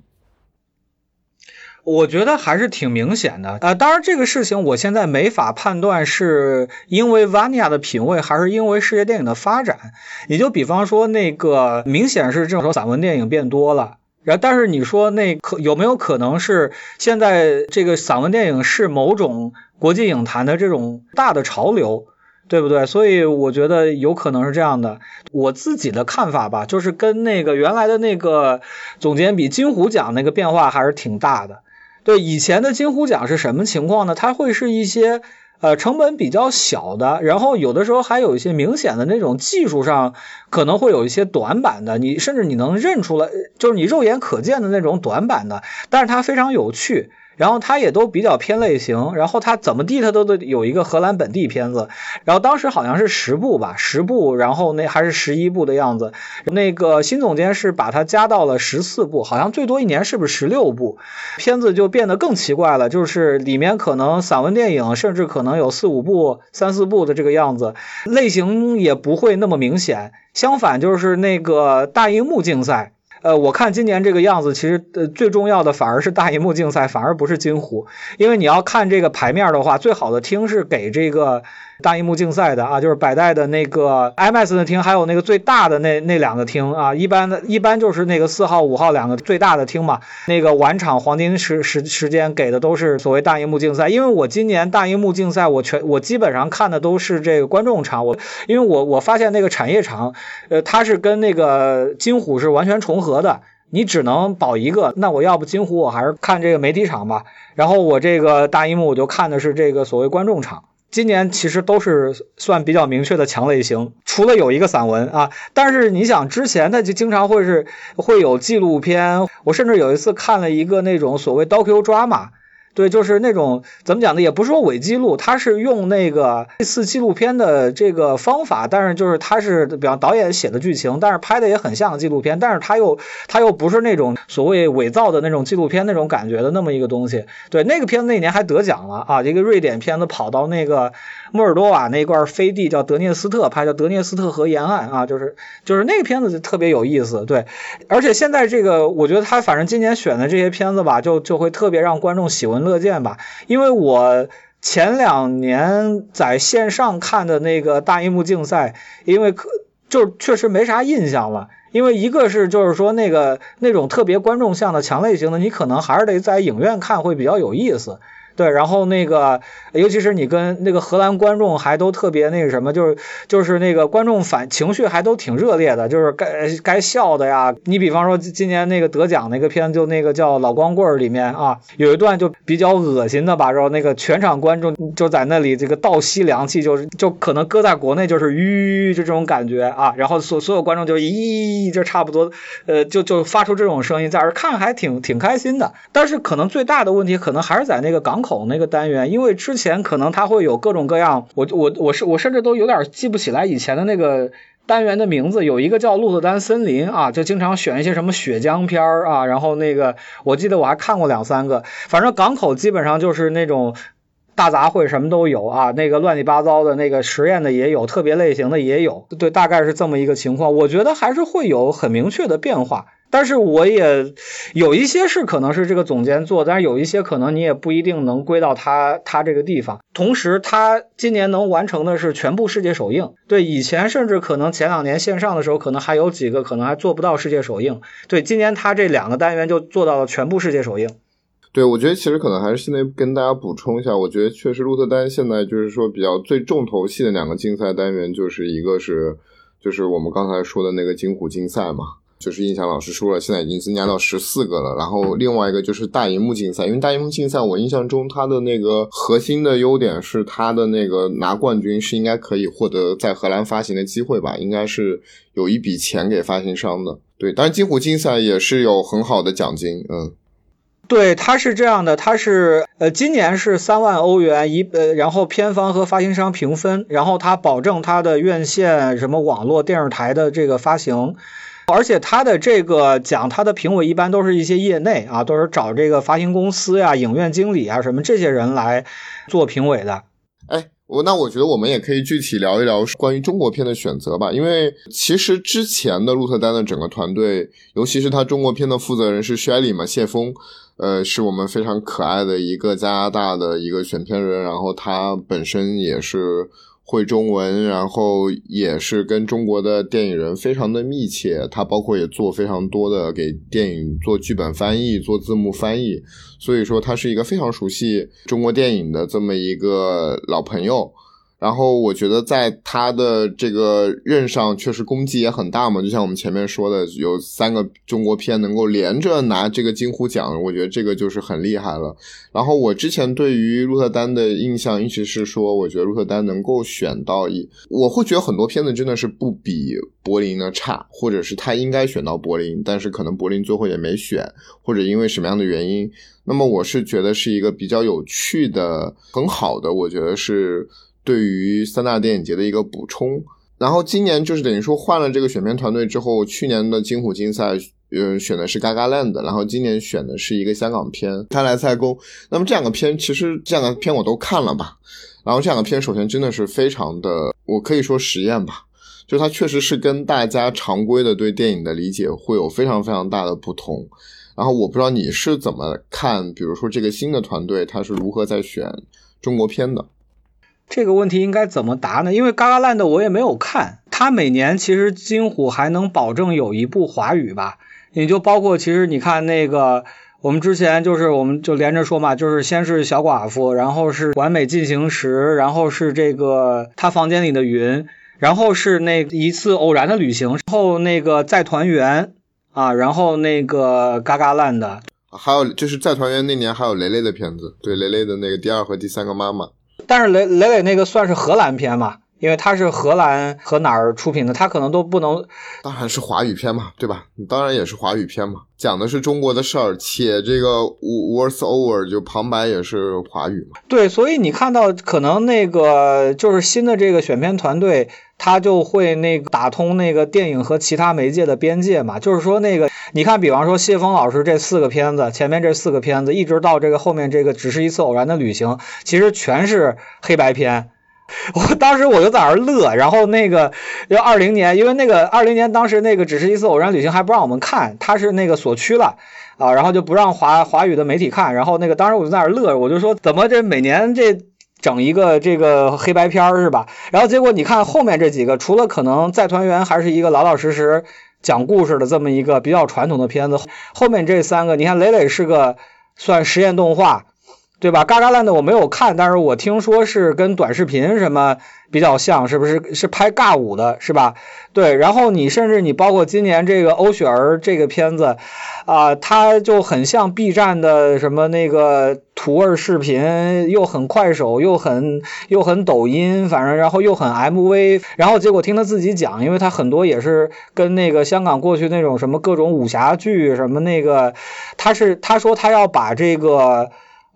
我觉得还是挺明显的。呃，当然这个事情我现在没法判断是因为 Vania 的品味，还是因为世界电影的发展。你就比方说那个，明显是这种散文电影变多了。然后，但是你说那可有没有可能是现在这个散文电影是某种国际影坛的这种大的潮流，对不对？所以我觉得有可能是这样的。我自己的看法吧，就是跟那个原来的那个总监比，金虎奖那个变化还是挺大的。对，以前的金虎奖是什么情况呢？它会是一些。呃，成本比较小的，然后有的时候还有一些明显的那种技术上可能会有一些短板的，你甚至你能认出来，就是你肉眼可见的那种短板的，但是它非常有趣。然后它也都比较偏类型，然后它怎么地它都得有一个荷兰本地片子，然后当时好像是十部吧，十部，然后那还是十一部的样子，那个新总监是把它加到了十四部，好像最多一年是不是十六部，片子就变得更奇怪了，就是里面可能散文电影甚至可能有四五部、三四部的这个样子，类型也不会那么明显，相反就是那个大荧幕竞赛。呃，我看今年这个样子，其实呃最重要的反而是大银幕竞赛，反而不是金虎，因为你要看这个牌面的话，最好的厅是给这个。大荧幕竞赛的啊，就是百代的那个 IMAX 的厅，还有那个最大的那那两个厅啊，一般的一般就是那个四号、五号两个最大的厅嘛。那个晚场黄金时时时间给的都是所谓大荧幕竞赛，因为我今年大荧幕竞赛，我全我基本上看的都是这个观众场，我因为我我发现那个产业场，呃，它是跟那个金虎是完全重合的，你只能保一个，那我要不金虎我还是看这个媒体场吧，然后我这个大荧幕我就看的是这个所谓观众场。今年其实都是算比较明确的强类型，除了有一个散文啊，但是你想之前他就经常会是会有纪录片，我甚至有一次看了一个那种所谓刀 Q 抓马。对，就是那种怎么讲呢？也不是说伪记录，他是用那个类似纪录片的这个方法，但是就是他是比方导演写的剧情，但是拍的也很像纪录片，但是他又他又不是那种所谓伪造的那种纪录片那种感觉的那么一个东西。对，那个片子那年还得奖了啊！一个瑞典片子跑到那个莫尔多瓦那块飞地叫德涅斯特拍，叫德涅斯特河沿岸啊，就是就是那个片子就特别有意思。对，而且现在这个我觉得他反正今年选的这些片子吧，就就会特别让观众喜闻。乐见吧，因为我前两年在线上看的那个大荧幕竞赛，因为可就确实没啥印象了。因为一个是就是说那个那种特别观众向的强类型的，你可能还是得在影院看会比较有意思。对，然后那个，尤其是你跟那个荷兰观众还都特别那个什么，就是就是那个观众反情绪还都挺热烈的，就是该该笑的呀。你比方说今年那个得奖那个片，就那个叫《老光棍》里面啊，有一段就比较恶心的吧，然后那个全场观众就在那里这个倒吸凉气，就是就可能搁在国内就是吁，就这种感觉啊。然后所所有观众就咦，就差不多，呃，就就发出这种声音，在这看还挺挺开心的。但是可能最大的问题可能还是在那个港口。口那个单元，因为之前可能它会有各种各样，我我我是我甚至都有点记不起来以前的那个单元的名字，有一个叫鹿特丹森林啊，就经常选一些什么血浆片啊，然后那个我记得我还看过两三个，反正港口基本上就是那种大杂烩，什么都有啊，那个乱七八糟的那个实验的也有，特别类型的也有，对，大概是这么一个情况，我觉得还是会有很明确的变化。但是我也有一些是可能是这个总监做，但是有一些可能你也不一定能归到他他这个地方。同时，他今年能完成的是全部世界首映。对，以前甚至可能前两年线上的时候，可能还有几个可能还做不到世界首映。对，今年他这两个单元就做到了全部世界首映。对，我觉得其实可能还是现在跟大家补充一下，我觉得确实鹿特丹现在就是说比较最重头戏的两个竞赛单元，就是一个是就是我们刚才说的那个金虎竞赛嘛。就是印象老师说了，现在已经增加到十四个了。然后另外一个就是大荧幕竞赛，因为大荧幕竞赛，我印象中它的那个核心的优点是它的那个拿冠军是应该可以获得在荷兰发行的机会吧？应该是有一笔钱给发行商的。对，当然金虎竞赛也是有很好的奖金。嗯，对，它是这样的，它是呃今年是三万欧元一呃，然后片方和发行商平分，然后它保证它的院线什么网络电视台的这个发行。而且他的这个奖，他的评委一般都是一些业内啊，都是找这个发行公司呀、影院经理啊什么这些人来做评委的。哎，我那我觉得我们也可以具体聊一聊关于中国片的选择吧，因为其实之前的鹿特丹的整个团队，尤其是他中国片的负责人是 Shelly 嘛，谢峰，呃，是我们非常可爱的一个加拿大的一个选片人，然后他本身也是。会中文，然后也是跟中国的电影人非常的密切。他包括也做非常多的给电影做剧本翻译、做字幕翻译，所以说他是一个非常熟悉中国电影的这么一个老朋友。然后我觉得在他的这个任上，确实功绩也很大嘛。就像我们前面说的，有三个中国片能够连着拿这个金虎奖，我觉得这个就是很厉害了。然后我之前对于鹿特丹的印象一直是说，我觉得鹿特丹能够选到一，我会觉得很多片子真的是不比柏林的差，或者是他应该选到柏林，但是可能柏林最后也没选，或者因为什么样的原因。那么我是觉得是一个比较有趣的、很好的，我觉得是。对于三大电影节的一个补充，然后今年就是等于说换了这个选片团队之后，去年的金虎竞赛，呃，选的是《嘎嘎 land》，然后今年选的是一个香港片《开来菜宫》。那么这两个片其实这两个片我都看了吧，然后这两个片首先真的是非常的，我可以说实验吧，就它确实是跟大家常规的对电影的理解会有非常非常大的不同。然后我不知道你是怎么看，比如说这个新的团队他是如何在选中国片的。这个问题应该怎么答呢？因为《嘎嘎烂》的我也没有看，他每年其实金虎还能保证有一部华语吧？也就包括其实你看那个，我们之前就是我们就连着说嘛，就是先是小寡妇，然后是完美进行时，然后是这个他房间里的云，然后是那一次偶然的旅行，后那个再团圆啊，然后那个《嘎嘎烂》的，还有就是再团圆那年还有雷雷的片子，对雷雷的那个第二和第三个妈妈。但是雷雷磊那个算是荷兰片嘛？因为它是荷兰和哪儿出品的，它可能都不能。当然是华语片嘛，对吧？当然也是华语片嘛，讲的是中国的事儿，且这个 words over 就旁白也是华语嘛。对，所以你看到可能那个就是新的这个选片团队，他就会那个打通那个电影和其他媒介的边界嘛。就是说那个，你看，比方说谢峰老师这四个片子，前面这四个片子，一直到这个后面这个只是一次偶然的旅行，其实全是黑白片。我当时我就在那儿乐，然后那个要二零年，因为那个二零年当时那个只是一次偶然旅行，还不让我们看，他是那个锁区了啊，然后就不让华华语的媒体看，然后那个当时我就在那儿乐，我就说怎么这每年这整一个这个黑白片是吧？然后结果你看后面这几个，除了可能再团圆还是一个老老实实讲故事的这么一个比较传统的片子，后面这三个，你看磊磊是个算实验动画。对吧？嘎嘎烂的我没有看，但是我听说是跟短视频什么比较像，是不是？是拍尬舞的，是吧？对。然后你甚至你包括今年这个欧雪儿这个片子，啊，它就很像 B 站的什么那个图味视频，又很快手，又很又很抖音，反正然后又很 MV。然后结果听他自己讲，因为他很多也是跟那个香港过去那种什么各种武侠剧什么那个，他是他说他要把这个。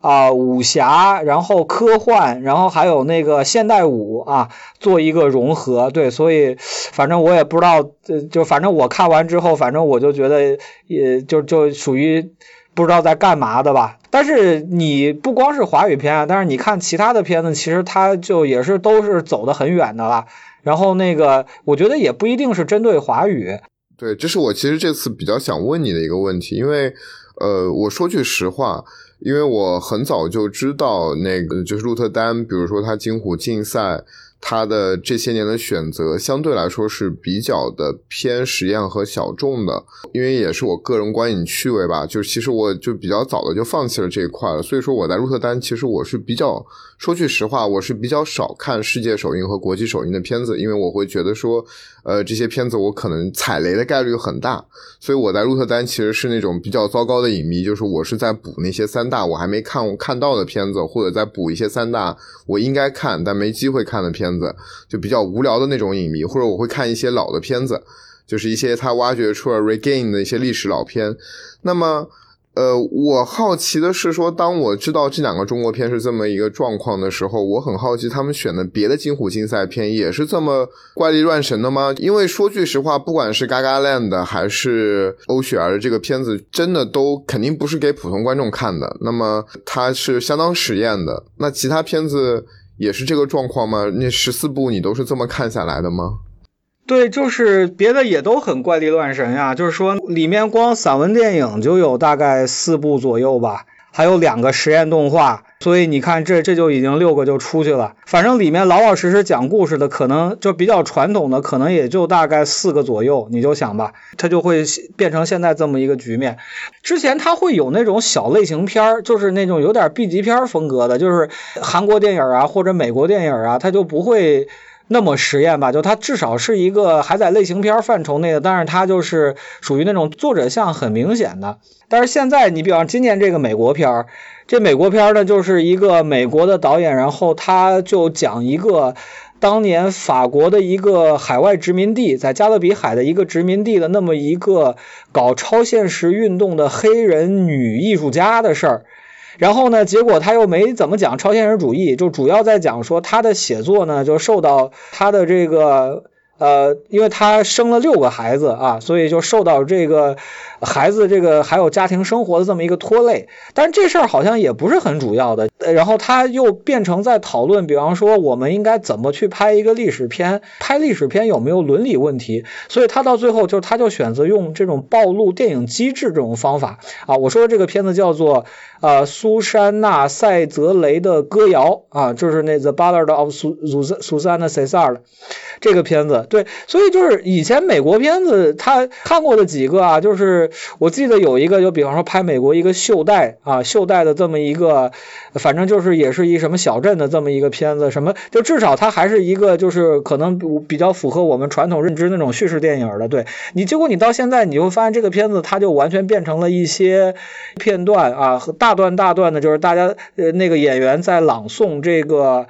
啊，武侠，然后科幻，然后还有那个现代舞啊，做一个融合。对，所以反正我也不知道，就反正我看完之后，反正我就觉得，也就就属于不知道在干嘛的吧。但是你不光是华语片啊，但是你看其他的片子，其实它就也是都是走得很远的了。然后那个，我觉得也不一定是针对华语。对，这是我其实这次比较想问你的一个问题，因为呃，我说句实话。因为我很早就知道那个就是鹿特丹，比如说他金虎竞赛。他的这些年的选择相对来说是比较的偏实验和小众的，因为也是我个人观影趣味吧。就其实我就比较早的就放弃了这一块了，所以说我在鹿特丹其实我是比较说句实话，我是比较少看世界首映和国际首映的片子，因为我会觉得说，呃，这些片子我可能踩雷的概率很大，所以我在鹿特丹其实是那种比较糟糕的影迷，就是我是在补那些三大我还没看看到的片子，或者在补一些三大我应该看但没机会看的片。子就比较无聊的那种影迷，或者我会看一些老的片子，就是一些他挖掘出了 regain 的一些历史老片。那么，呃，我好奇的是说，当我知道这两个中国片是这么一个状况的时候，我很好奇他们选的别的金虎竞赛片也是这么怪力乱神的吗？因为说句实话，不管是 Gaga Land 还是欧雪儿的这个片子，真的都肯定不是给普通观众看的。那么它是相当实验的。那其他片子。也是这个状况吗？那十四部你都是这么看下来的吗？对，就是别的也都很怪力乱神呀，就是说里面光散文电影就有大概四部左右吧。还有两个实验动画，所以你看这这就已经六个就出去了。反正里面老老实实讲故事的，可能就比较传统的，可能也就大概四个左右。你就想吧，它就会变成现在这么一个局面。之前它会有那种小类型片儿，就是那种有点 B 级片风格的，就是韩国电影啊或者美国电影啊，它就不会。那么实验吧，就它至少是一个还在类型片范畴内的，但是它就是属于那种作者像很明显的。但是现在你比方今年这个美国片儿，这美国片儿呢就是一个美国的导演，然后他就讲一个当年法国的一个海外殖民地，在加勒比海的一个殖民地的那么一个搞超现实运动的黑人女艺术家的事儿。然后呢？结果他又没怎么讲超现实主义，就主要在讲说他的写作呢，就受到他的这个。呃，因为他生了六个孩子啊，所以就受到这个孩子这个还有家庭生活的这么一个拖累。但是这事儿好像也不是很主要的。然后他又变成在讨论，比方说我们应该怎么去拍一个历史片，拍历史片有没有伦理问题？所以他到最后就他就选择用这种暴露电影机制这种方法啊。我说的这个片子叫做呃苏珊娜塞泽雷的歌谣啊，就是那 The Ballad of Su Su Susanna Cesar 这个片子。对，所以就是以前美国片子他看过的几个啊，就是我记得有一个，就比方说拍美国一个袖带啊，袖带的这么一个，反正就是也是一什么小镇的这么一个片子，什么就至少它还是一个就是可能比较符合我们传统认知那种叙事电影的。对你，结果你到现在你会发现这个片子它就完全变成了一些片段啊，大段大段的，就是大家呃那个演员在朗诵这个。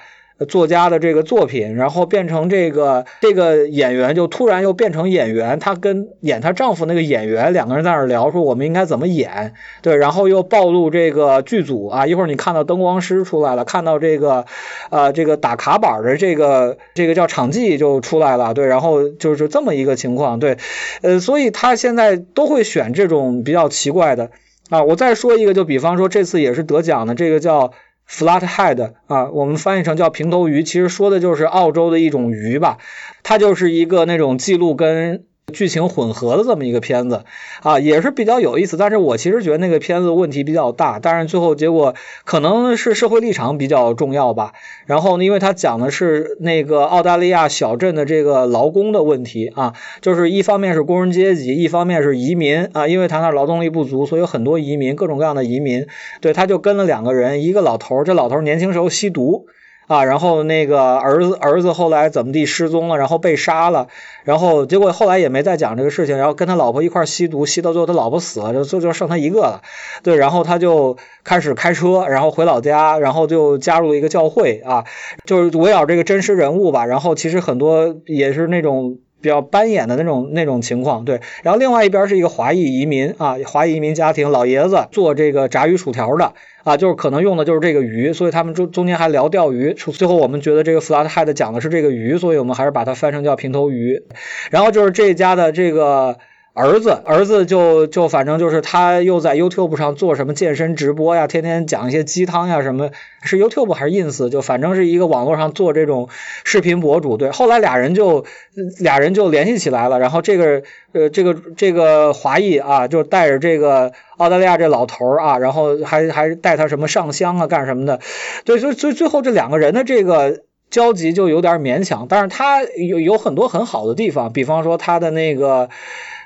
作家的这个作品，然后变成这个这个演员就突然又变成演员，她跟演她丈夫那个演员两个人在那儿聊，说我们应该怎么演，对，然后又暴露这个剧组啊，一会儿你看到灯光师出来了，看到这个呃这个打卡板的这个这个叫场记就出来了，对，然后就是这么一个情况，对，呃，所以他现在都会选这种比较奇怪的啊，我再说一个，就比方说这次也是得奖的这个叫。Flathead 啊，我们翻译成叫平头鱼，其实说的就是澳洲的一种鱼吧，它就是一个那种记录跟。剧情混合的这么一个片子啊，也是比较有意思。但是我其实觉得那个片子问题比较大，但是最后结果可能是社会立场比较重要吧。然后呢，因为它讲的是那个澳大利亚小镇的这个劳工的问题啊，就是一方面是工人阶级，一方面是移民啊，因为他那劳动力不足，所以有很多移民，各种各样的移民。对，他就跟了两个人，一个老头，这老头年轻时候吸毒。啊，然后那个儿子儿子后来怎么地失踪了，然后被杀了，然后结果后来也没再讲这个事情，然后跟他老婆一块吸毒，吸到最后他老婆死了，就就就剩他一个了，对，然后他就开始开车，然后回老家，然后就加入了一个教会啊，就是围绕这个真实人物吧，然后其实很多也是那种。比较斑眼的那种那种情况，对。然后另外一边是一个华裔移民啊，华裔移民家庭，老爷子做这个炸鱼薯条的啊，就是可能用的就是这个鱼，所以他们中中间还聊钓鱼。最后我们觉得这个 flathead 讲的是这个鱼，所以我们还是把它翻成叫平头鱼。然后就是这家的这个。儿子，儿子就就反正就是他又在 YouTube 上做什么健身直播呀，天天讲一些鸡汤呀什么，是 YouTube 还是 Ins？就反正是一个网络上做这种视频博主。对，后来俩人就俩人就联系起来了，然后这个呃这个这个华裔啊，就带着这个澳大利亚这老头儿啊，然后还还带他什么上香啊干什么的。对，所以所以最后这两个人的这个交集就有点勉强，但是他有有很多很好的地方，比方说他的那个。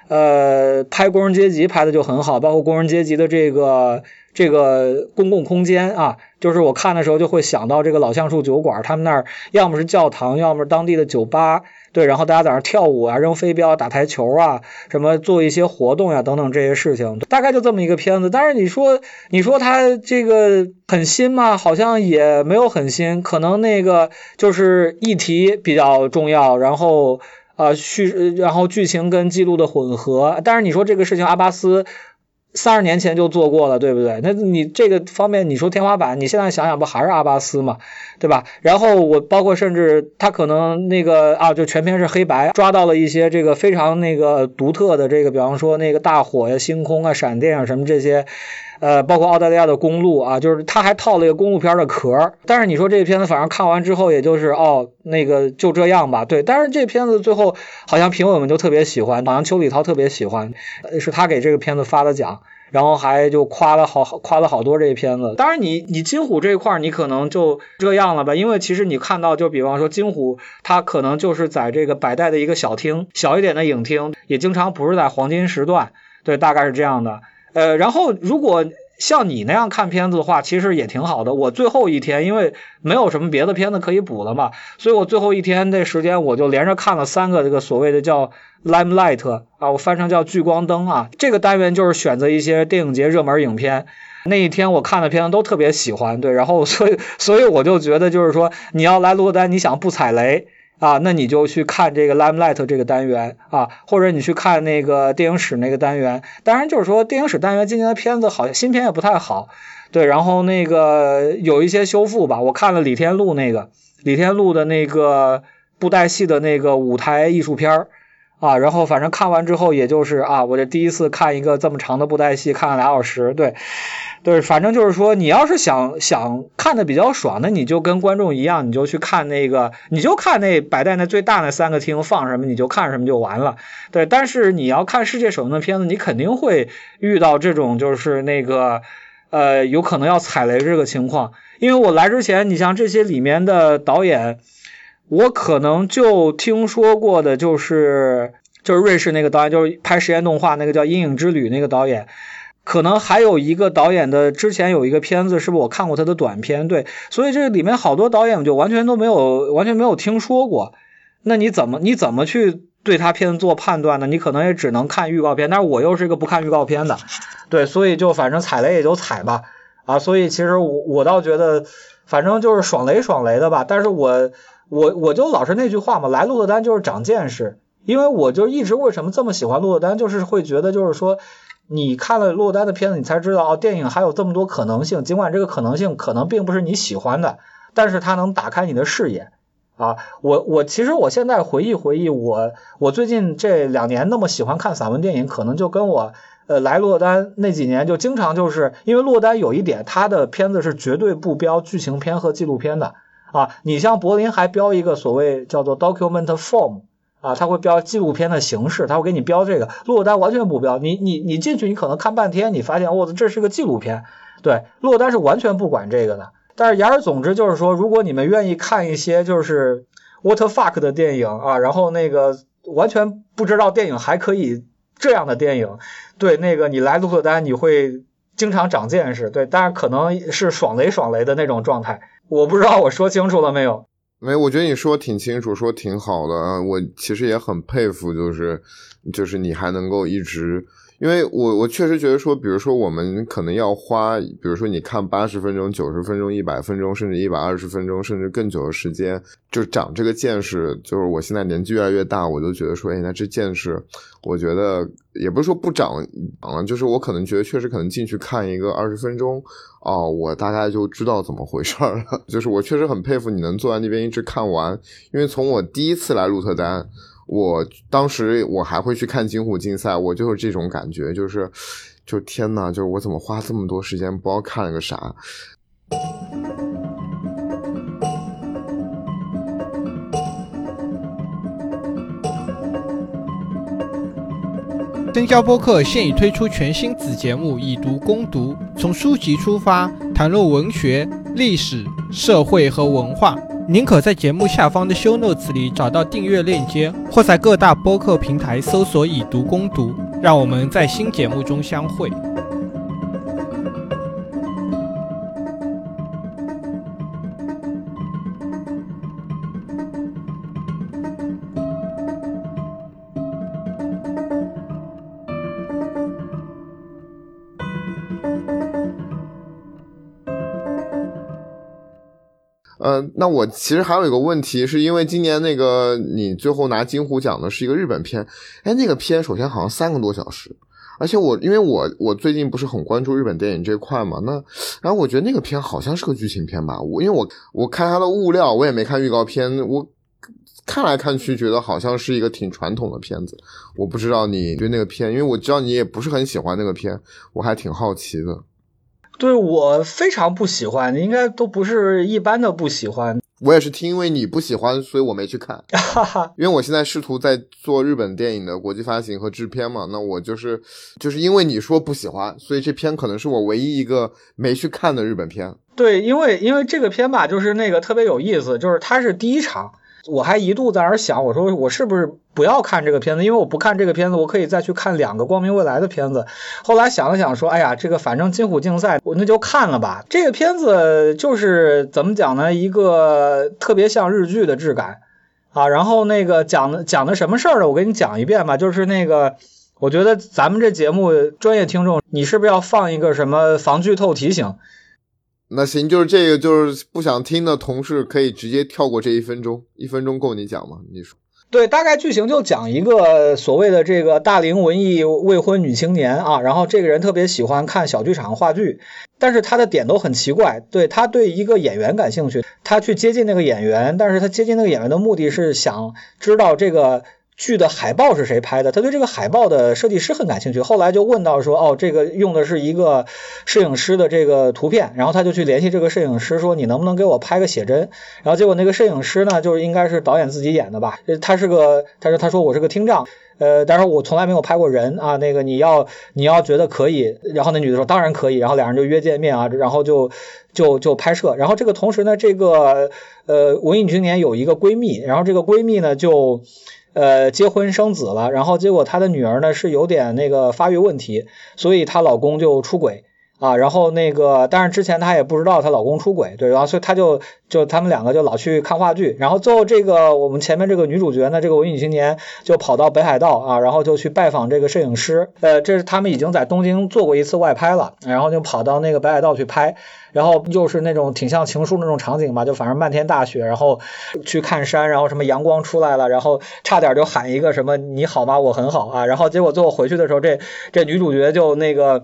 呃，拍工人阶级拍的就很好，包括工人阶级的这个这个公共空间啊，就是我看的时候就会想到这个老橡树酒馆，他们那儿要么是教堂，要么是当地的酒吧，对，然后大家在那儿跳舞啊，扔飞镖、打台球啊，什么做一些活动呀，等等这些事情，大概就这么一个片子。但是你说你说它这个很新吗？好像也没有很新，可能那个就是议题比较重要，然后。啊，叙然后剧情跟记录的混合，但是你说这个事情，阿巴斯三十年前就做过了，对不对？那你这个方面，你说天花板，你现在想想不还是阿巴斯嘛，对吧？然后我包括甚至他可能那个啊，就全篇是黑白，抓到了一些这个非常那个独特的这个，比方说那个大火呀、星空啊、闪电啊什么这些。呃，包括澳大利亚的公路啊，就是他还套了一个公路片的壳。但是你说这片子，反正看完之后，也就是哦，那个就这样吧。对，但是这片子最后好像评委们就特别喜欢，好像邱礼涛特别喜欢，是他给这个片子发的奖。然后还就夸了好夸了好多这片子，当然你你金虎这一块你可能就这样了吧，因为其实你看到就比方说金虎，它可能就是在这个百代的一个小厅，小一点的影厅，也经常不是在黄金时段，对，大概是这样的。呃，然后如果像你那样看片子的话，其实也挺好的。我最后一天因为没有什么别的片子可以补了嘛，所以我最后一天的时间我就连着看了三个这个所谓的叫。Limelight 啊，我翻成叫聚光灯啊。这个单元就是选择一些电影节热门影片。那一天我看的片子都特别喜欢，对，然后所以所以我就觉得就是说，你要来罗丹，你想不踩雷啊，那你就去看这个 Limelight 这个单元啊，或者你去看那个电影史那个单元。当然就是说电影史单元今年的片子好像新片也不太好，对，然后那个有一些修复吧。我看了李天禄那个李天禄的那个布袋戏的那个舞台艺术片儿。啊，然后反正看完之后，也就是啊，我这第一次看一个这么长的布袋戏，看了俩小时，对，对，反正就是说，你要是想想看的比较爽，那你就跟观众一样，你就去看那个，你就看那百代那最大那三个厅放什么，你就看什么就完了，对。但是你要看世界首映的片子，你肯定会遇到这种就是那个呃，有可能要踩雷这个情况，因为我来之前，你像这些里面的导演。我可能就听说过的，就是就是瑞士那个导演，就是拍实验动画那个叫《阴影之旅》那个导演，可能还有一个导演的之前有一个片子，是不是我看过他的短片？对，所以这里面好多导演就完全都没有完全没有听说过。那你怎么你怎么去对他片子做判断呢？你可能也只能看预告片，但是我又是一个不看预告片的，对，所以就反正踩雷也就踩吧，啊，所以其实我我倒觉得，反正就是爽雷爽雷的吧，但是我。我我就老是那句话嘛，来鹿特丹就是长见识，因为我就一直为什么这么喜欢鹿特丹，就是会觉得就是说，你看了落单的片子，你才知道哦，电影还有这么多可能性，尽管这个可能性可能并不是你喜欢的，但是它能打开你的视野啊。我我其实我现在回忆回忆，我我最近这两年那么喜欢看散文电影，可能就跟我呃来洛丹那几年就经常就是因为洛丹有一点，他的片子是绝对不标剧情片和纪录片的。啊，你像柏林还标一个所谓叫做 document form 啊，他会标纪录片的形式，他会给你标这个。洛丹完全不标，你你你进去，你可能看半天，你发现哦，这是个纪录片。对，洛丹是完全不管这个的。但是言而总之就是说，如果你们愿意看一些就是 what fuck 的电影啊，然后那个完全不知道电影还可以这样的电影，对，那个你来鹿特丹你会经常长见识。对，但是可能是爽雷爽雷的那种状态。我不知道我说清楚了没有？没，我觉得你说挺清楚，说挺好的。我其实也很佩服，就是就是你还能够一直。因为我我确实觉得说，比如说我们可能要花，比如说你看八十分钟、九十分钟、一百分钟，甚至一百二十分钟，甚至更久的时间，就长这个见识。就是我现在年纪越来越大，我就觉得说，哎，那这见识，我觉得也不是说不长长了，就是我可能觉得确实可能进去看一个二十分钟，哦，我大概就知道怎么回事了。就是我确实很佩服你能坐在那边一直看完，因为从我第一次来鹿特丹。我当时我还会去看金虎竞赛，我就是这种感觉，就是，就天呐，就是我怎么花这么多时间，不知道看了个啥。深交播客现已推出全新子节目《以读攻读》，从书籍出发，谈论文学、历史、社会和文化。您可在节目下方的 show notes 里找到订阅链接，或在各大播客平台搜索“以读攻读”，让我们在新节目中相会。那我其实还有一个问题，是因为今年那个你最后拿金虎奖的是一个日本片，哎，那个片首先好像三个多小时，而且我因为我我最近不是很关注日本电影这块嘛，那然后我觉得那个片好像是个剧情片吧，我因为我我看它的物料，我也没看预告片，我看来看去觉得好像是一个挺传统的片子，我不知道你对那个片，因为我知道你也不是很喜欢那个片，我还挺好奇的。对我非常不喜欢，应该都不是一般的不喜欢。我也是听，因为你不喜欢，所以我没去看。哈哈，因为我现在试图在做日本电影的国际发行和制片嘛，那我就是就是因为你说不喜欢，所以这片可能是我唯一一个没去看的日本片。对，因为因为这个片吧，就是那个特别有意思，就是它是第一场。我还一度在那儿想，我说我是不是不要看这个片子？因为我不看这个片子，我可以再去看两个光明未来的片子。后来想了想，说，哎呀，这个反正金虎竞赛，那就看了吧。这个片子就是怎么讲呢？一个特别像日剧的质感啊。然后那个讲的讲的什么事儿呢？我给你讲一遍吧。就是那个，我觉得咱们这节目专业听众，你是不是要放一个什么防剧透提醒？那行，就是这个，就是不想听的同事可以直接跳过这一分钟，一分钟够你讲吗？你说，对，大概剧情就讲一个所谓的这个大龄文艺未婚女青年啊，然后这个人特别喜欢看小剧场话剧，但是他的点都很奇怪，对他对一个演员感兴趣，他去接近那个演员，但是他接近那个演员的目的是想知道这个。剧的海报是谁拍的？他对这个海报的设计师很感兴趣。后来就问到说，哦，这个用的是一个摄影师的这个图片，然后他就去联系这个摄影师，说你能不能给我拍个写真？然后结果那个摄影师呢，就是应该是导演自己演的吧？他是个，他说他说我是个听障，呃，但是我从来没有拍过人啊。那个你要你要觉得可以，然后那女的说当然可以，然后两人就约见面啊，然后就就就拍摄。然后这个同时呢，这个呃文艺青年有一个闺蜜，然后这个闺蜜呢就。呃，结婚生子了，然后结果她的女儿呢是有点那个发育问题，所以她老公就出轨啊，然后那个，但是之前她也不知道她老公出轨，对，然后所以她就就他们两个就老去看话剧，然后最后这个我们前面这个女主角呢，这个文艺青年就跑到北海道啊，然后就去拜访这个摄影师，呃，这是他们已经在东京做过一次外拍了，然后就跑到那个北海道去拍。然后又是那种挺像情书那种场景吧，就反正漫天大雪，然后去看山，然后什么阳光出来了，然后差点就喊一个什么你好吗？我很好啊。然后结果最后回去的时候，这这女主角就那个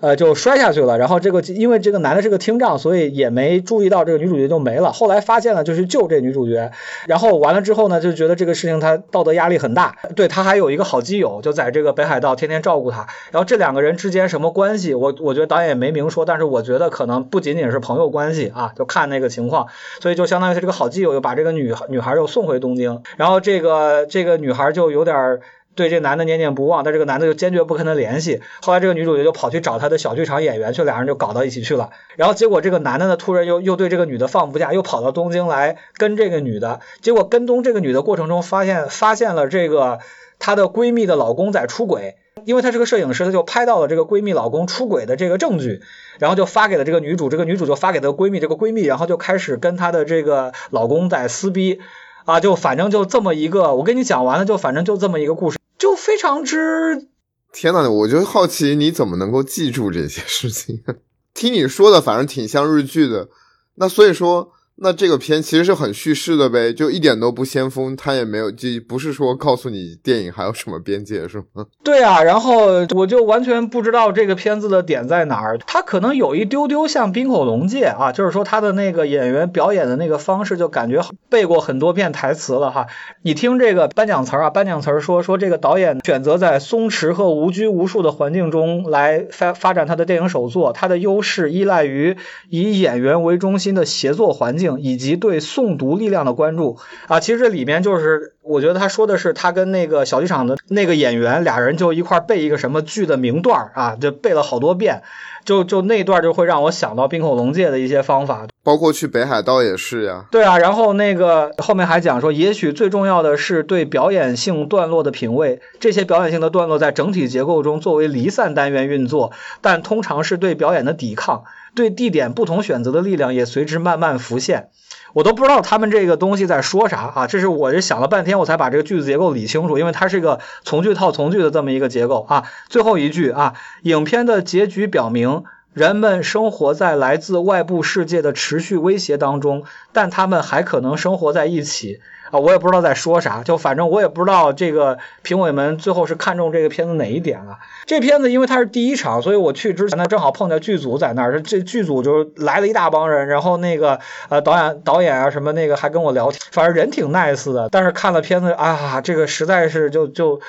呃就摔下去了。然后这个因为这个男的是个听障，所以也没注意到这个女主角就没了。后来发现了就是救这女主角。然后完了之后呢，就觉得这个事情他道德压力很大。对他还有一个好基友，就在这个北海道天天照顾他。然后这两个人之间什么关系？我我觉得导演也没明说，但是我觉得可能不不。仅仅是朋友关系啊，就看那个情况，所以就相当于他这个好基友又把这个女女孩又送回东京，然后这个这个女孩就有点对这男的念念不忘，但这个男的就坚决不跟他联系。后来这个女主角就跑去找他的小剧场演员去，俩人就搞到一起去了。然后结果这个男的呢，突然又又对这个女的放不下，又跑到东京来跟这个女的。结果跟踪这个女的过程中，发现发现了这个她的闺蜜的老公在出轨。因为她是个摄影师，她就拍到了这个闺蜜老公出轨的这个证据，然后就发给了这个女主，这个女主就发给她闺蜜，这个闺蜜然后就开始跟她的这个老公在撕逼，啊，就反正就这么一个，我跟你讲完了，就反正就这么一个故事，就非常之……天呐，我就好奇你怎么能够记住这些事情？听你说的，反正挺像日剧的，那所以说。那这个片其实是很叙事的呗，就一点都不先锋，他也没有，就不是说告诉你电影还有什么边界，是吗？对啊，然后我就完全不知道这个片子的点在哪儿，他可能有一丢丢像冰口龙介啊，就是说他的那个演员表演的那个方式，就感觉背过很多遍台词了哈。你听这个颁奖词啊，颁奖词说说这个导演选择在松弛和无拘无束的环境中来发发展他的电影首作，他的优势依赖于以演员为中心的协作环境。以及对诵读力量的关注啊，其实这里面就是我觉得他说的是他跟那个小剧场的那个演员俩人就一块背一个什么剧的名段啊，就背了好多遍，就就那段就会让我想到冰口龙介的一些方法，包括去北海道也是呀。对啊，然后那个后面还讲说，也许最重要的是对表演性段落的品味，这些表演性的段落在整体结构中作为离散单元运作，但通常是对表演的抵抗。对地点不同选择的力量也随之慢慢浮现，我都不知道他们这个东西在说啥啊！这是我这想了半天，我才把这个句子结构理清楚，因为它是一个从句套从句的这么一个结构啊。最后一句啊，影片的结局表明，人们生活在来自外部世界的持续威胁当中，但他们还可能生活在一起。啊，我也不知道在说啥，就反正我也不知道这个评委们最后是看中这个片子哪一点了。这片子因为它是第一场，所以我去之前呢正好碰见剧组在那儿，这剧组就来了一大帮人，然后那个呃导演导演啊什么那个还跟我聊天，反正人挺 nice 的。但是看了片子啊，这个实在是就就。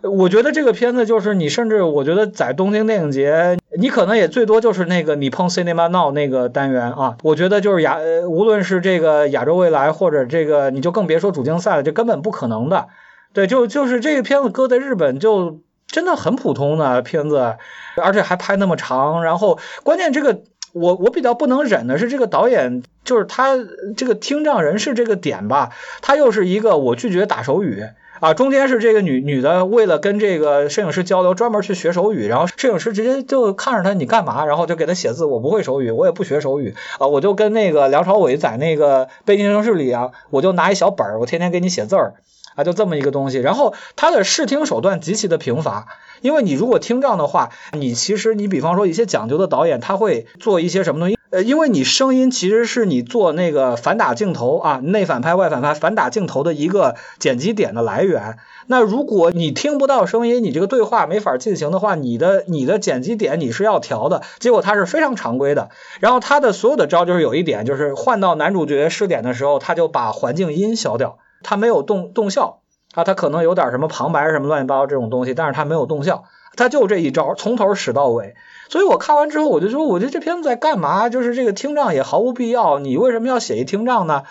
我觉得这个片子就是你，甚至我觉得在东京电影节，你可能也最多就是那个你碰 Cinema Now 那个单元啊，我觉得就是亚，无论是这个亚洲未来或者这个，你就更别说主竞赛了，这根本不可能的。对，就就是这个片子搁在日本就真的很普通的片子，而且还拍那么长，然后关键这个我我比较不能忍的是这个导演，就是他这个听障人士这个点吧，他又是一个我拒绝打手语。啊，中间是这个女女的，为了跟这个摄影师交流，专门去学手语，然后摄影师直接就看着他，你干嘛？然后就给他写字。我不会手语，我也不学手语啊，我就跟那个梁朝伟在那个《北京城市》里啊，我就拿一小本儿，我天天给你写字儿啊，就这么一个东西。然后他的视听手段极其的贫乏，因为你如果听障的话，你其实你比方说一些讲究的导演，他会做一些什么东西。呃，因为你声音其实是你做那个反打镜头啊，内反拍、外反拍、反打镜头的一个剪辑点的来源。那如果你听不到声音，你这个对话没法进行的话，你的你的剪辑点你是要调的。结果它是非常常规的。然后它的所有的招就是有一点，就是换到男主角试点的时候，他就把环境音消掉，他没有动动效啊，他可能有点什么旁白什么乱七八糟这种东西，但是他没有动效，他就这一招，从头使到尾。所以我看完之后，我就说，我觉得这片子在干嘛？就是这个听障也毫无必要。你为什么要写一听障呢？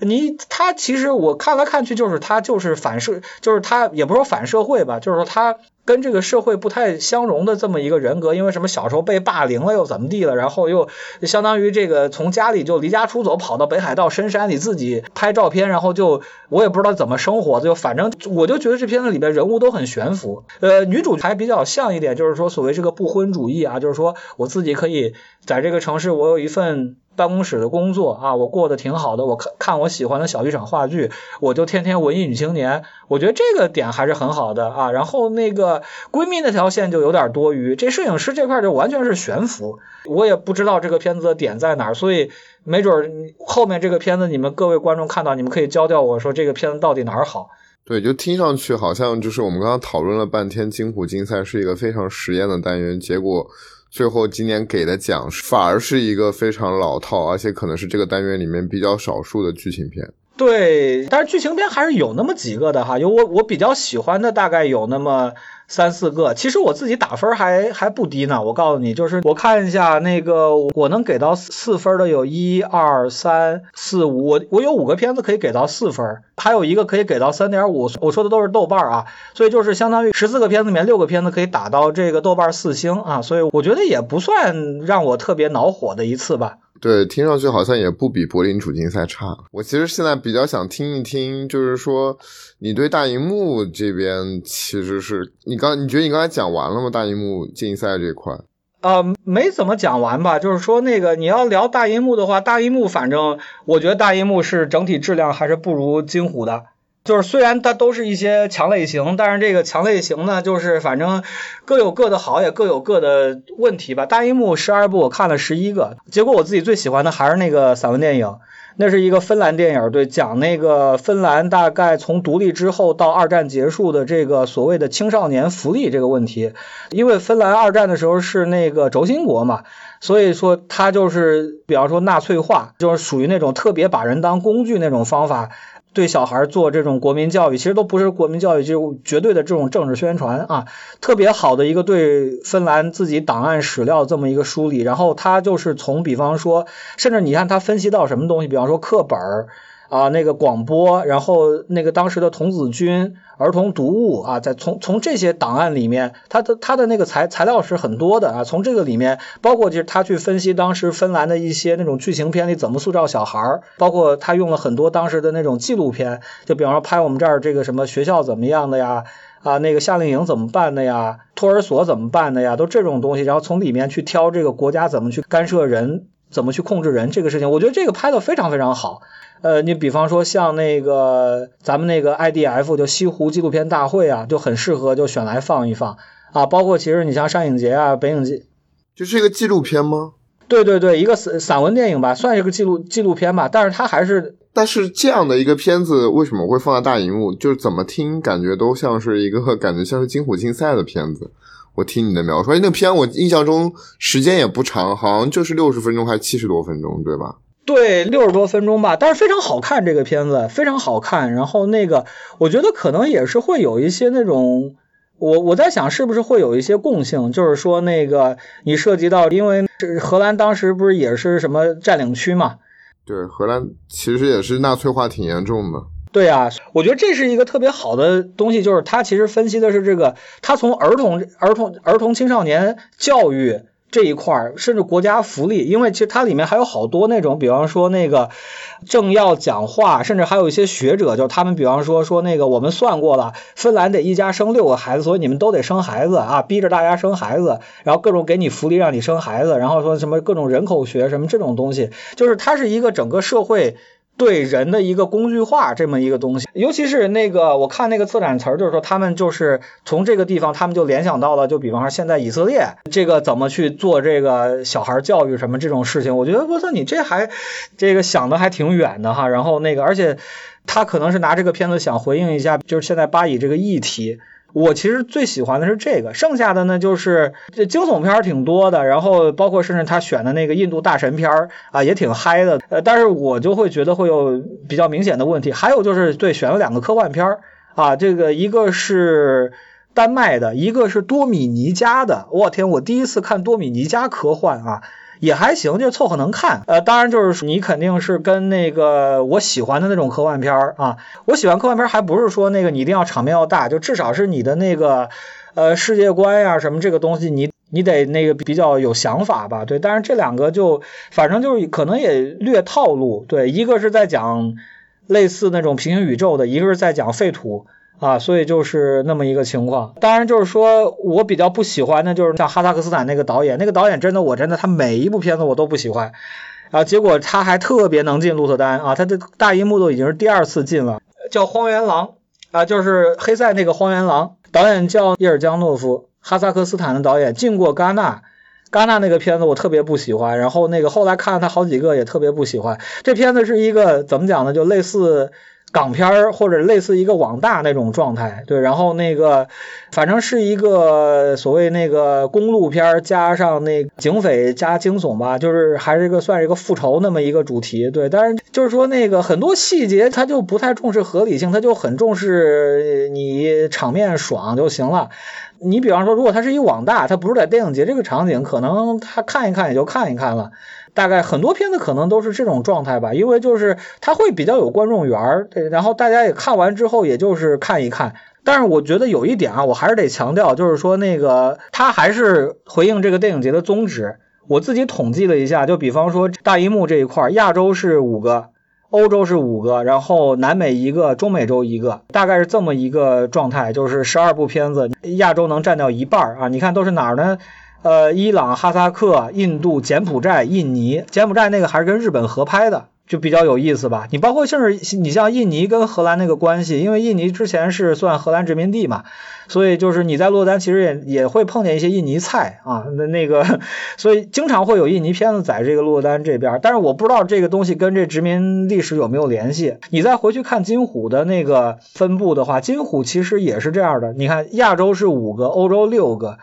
你他其实我看来看去，就是他就是反社，就是他也不说反社会吧，就是说他。跟这个社会不太相容的这么一个人格，因为什么小时候被霸凌了又怎么地了，然后又相当于这个从家里就离家出走，跑到北海道深山里自己拍照片，然后就我也不知道怎么生活，就反正我就觉得这片子里边人物都很悬浮。呃，女主还比较像一点，就是说所谓这个不婚主义啊，就是说我自己可以在这个城市，我有一份。办公室的工作啊，我过得挺好的。我看看我喜欢的小剧场话剧，我就天天文艺女青年。我觉得这个点还是很好的啊。然后那个闺蜜那条线就有点多余，这摄影师这块就完全是悬浮。我也不知道这个片子的点在哪儿，所以没准后面这个片子你们各位观众看到，你们可以教教我说这个片子到底哪儿好。对，就听上去好像就是我们刚刚讨论了半天，金虎竞赛是一个非常实验的单元，结果。最后今年给的奖反而是一个非常老套，而且可能是这个单元里面比较少数的剧情片。对，但是剧情片还是有那么几个的哈，有我我比较喜欢的大概有那么。三四个，其实我自己打分还还不低呢。我告诉你，就是我看一下那个，我能给到四分的有一二三四五，我我有五个片子可以给到四分，还有一个可以给到三点五。我说的都是豆瓣啊，所以就是相当于十四个片子里面六个片子可以打到这个豆瓣四星啊，所以我觉得也不算让我特别恼火的一次吧。对，听上去好像也不比柏林主竞赛差。我其实现在比较想听一听，就是说你对大荧幕这边，其实是你刚你觉得你刚才讲完了吗？大荧幕竞赛这块？呃，没怎么讲完吧。就是说那个你要聊大荧幕的话，大荧幕反正我觉得大荧幕是整体质量还是不如金虎的。就是虽然它都是一些强类型，但是这个强类型呢，就是反正各有各的好，也各有各的问题吧。大荧幕十二部我看了十一个，结果我自己最喜欢的还是那个散文电影，那是一个芬兰电影，对，讲那个芬兰大概从独立之后到二战结束的这个所谓的青少年福利这个问题。因为芬兰二战的时候是那个轴心国嘛，所以说它就是比方说纳粹化，就是属于那种特别把人当工具那种方法。对小孩做这种国民教育，其实都不是国民教育，就绝对的这种政治宣传啊，特别好的一个对芬兰自己档案史料这么一个梳理。然后他就是从，比方说，甚至你看他分析到什么东西，比方说课本儿。啊，那个广播，然后那个当时的童子军、儿童读物啊，在从从这些档案里面，他的他的那个材材料是很多的啊。从这个里面，包括就是他去分析当时芬兰的一些那种剧情片里怎么塑造小孩儿，包括他用了很多当时的那种纪录片，就比方说拍我们这儿这个什么学校怎么样的呀，啊那个夏令营怎么办的呀，托儿所怎么办的呀，都这种东西，然后从里面去挑这个国家怎么去干涉人，怎么去控制人这个事情，我觉得这个拍的非常非常好。呃，你比方说像那个咱们那个 IDF 就西湖纪录片大会啊，就很适合就选来放一放啊。包括其实你像上影节啊、北影节，就是一个纪录片吗？对对对，一个散散文电影吧，算是个纪录纪录片吧。但是它还是，但是这样的一个片子为什么会放在大荧幕？就是怎么听感觉都像是一个感觉像是金虎竞赛的片子。我听你的描述，哎，那片我印象中时间也不长，好像就是六十分钟还是七十多分钟，对吧？对，六十多分钟吧，但是非常好看，这个片子非常好看。然后那个，我觉得可能也是会有一些那种我我在想是不是会有一些共性，就是说那个你涉及到，因为荷兰当时不是也是什么占领区嘛？对，荷兰其实也是纳粹化挺严重的。对啊，我觉得这是一个特别好的东西，就是他其实分析的是这个，他从儿童、儿童、儿童青少年教育。这一块儿，甚至国家福利，因为其实它里面还有好多那种，比方说那个政要讲话，甚至还有一些学者，就是他们比方说说那个我们算过了，芬兰得一家生六个孩子，所以你们都得生孩子啊，逼着大家生孩子，然后各种给你福利让你生孩子，然后说什么各种人口学什么这种东西，就是它是一个整个社会。对人的一个工具化这么一个东西，尤其是那个我看那个策展词儿，就是说他们就是从这个地方，他们就联想到了，就比方说现在以色列这个怎么去做这个小孩教育什么这种事情，我觉得我操你这还这个想的还挺远的哈。然后那个而且他可能是拿这个片子想回应一下，就是现在巴以这个议题。我其实最喜欢的是这个，剩下的呢就是这惊悚片挺多的，然后包括甚至他选的那个印度大神片儿啊也挺嗨的，呃，但是我就会觉得会有比较明显的问题。还有就是对选了两个科幻片儿啊，这个一个是丹麦的，一个是多米尼加的。我天，我第一次看多米尼加科幻啊。也还行，就凑合能看。呃，当然就是你肯定是跟那个我喜欢的那种科幻片儿啊，我喜欢科幻片儿，还不是说那个你一定要场面要大，就至少是你的那个呃世界观呀什么这个东西，你你得那个比较有想法吧，对。但是这两个就反正就是可能也略套路，对，一个是在讲类似那种平行宇宙的，一个是在讲废土。啊，所以就是那么一个情况。当然，就是说我比较不喜欢的，就是像哈萨克斯坦那个导演，那个导演真的，我真的他每一部片子我都不喜欢。啊，结果他还特别能进鹿特丹啊，他的大银幕都已经是第二次进了，叫《荒原狼》啊，就是黑塞那个《荒原狼》，导演叫叶尔江诺夫，哈萨克斯坦的导演，进过戛纳，戛纳那个片子我特别不喜欢，然后那个后来看了他好几个也特别不喜欢。这片子是一个怎么讲呢？就类似。港片儿或者类似一个网大那种状态，对，然后那个反正是一个所谓那个公路片儿加上那警匪加惊悚吧，就是还是一个算是一个复仇那么一个主题，对，但是就是说那个很多细节他就不太重视合理性，他就很重视你场面爽就行了。你比方说，如果它是一网大，它不是在电影节这个场景，可能他看一看也就看一看了。大概很多片子可能都是这种状态吧，因为就是它会比较有观众缘儿，然后大家也看完之后也就是看一看。但是我觉得有一点啊，我还是得强调，就是说那个它还是回应这个电影节的宗旨。我自己统计了一下，就比方说大银幕这一块，亚洲是五个，欧洲是五个，然后南美一个，中美洲一个，大概是这么一个状态，就是十二部片子，亚洲能占掉一半儿啊。你看都是哪儿呢？呃，伊朗、哈萨克、印度、柬埔寨、印尼，柬埔寨那个还是跟日本合拍的，就比较有意思吧。你包括甚至你像印尼跟荷兰那个关系，因为印尼之前是算荷兰殖民地嘛，所以就是你在洛丹其实也也会碰见一些印尼菜啊，那那个，所以经常会有印尼片子在这个洛丹这边。但是我不知道这个东西跟这殖民历史有没有联系。你再回去看金虎的那个分布的话，金虎其实也是这样的。你看亚洲是五个，欧洲六个。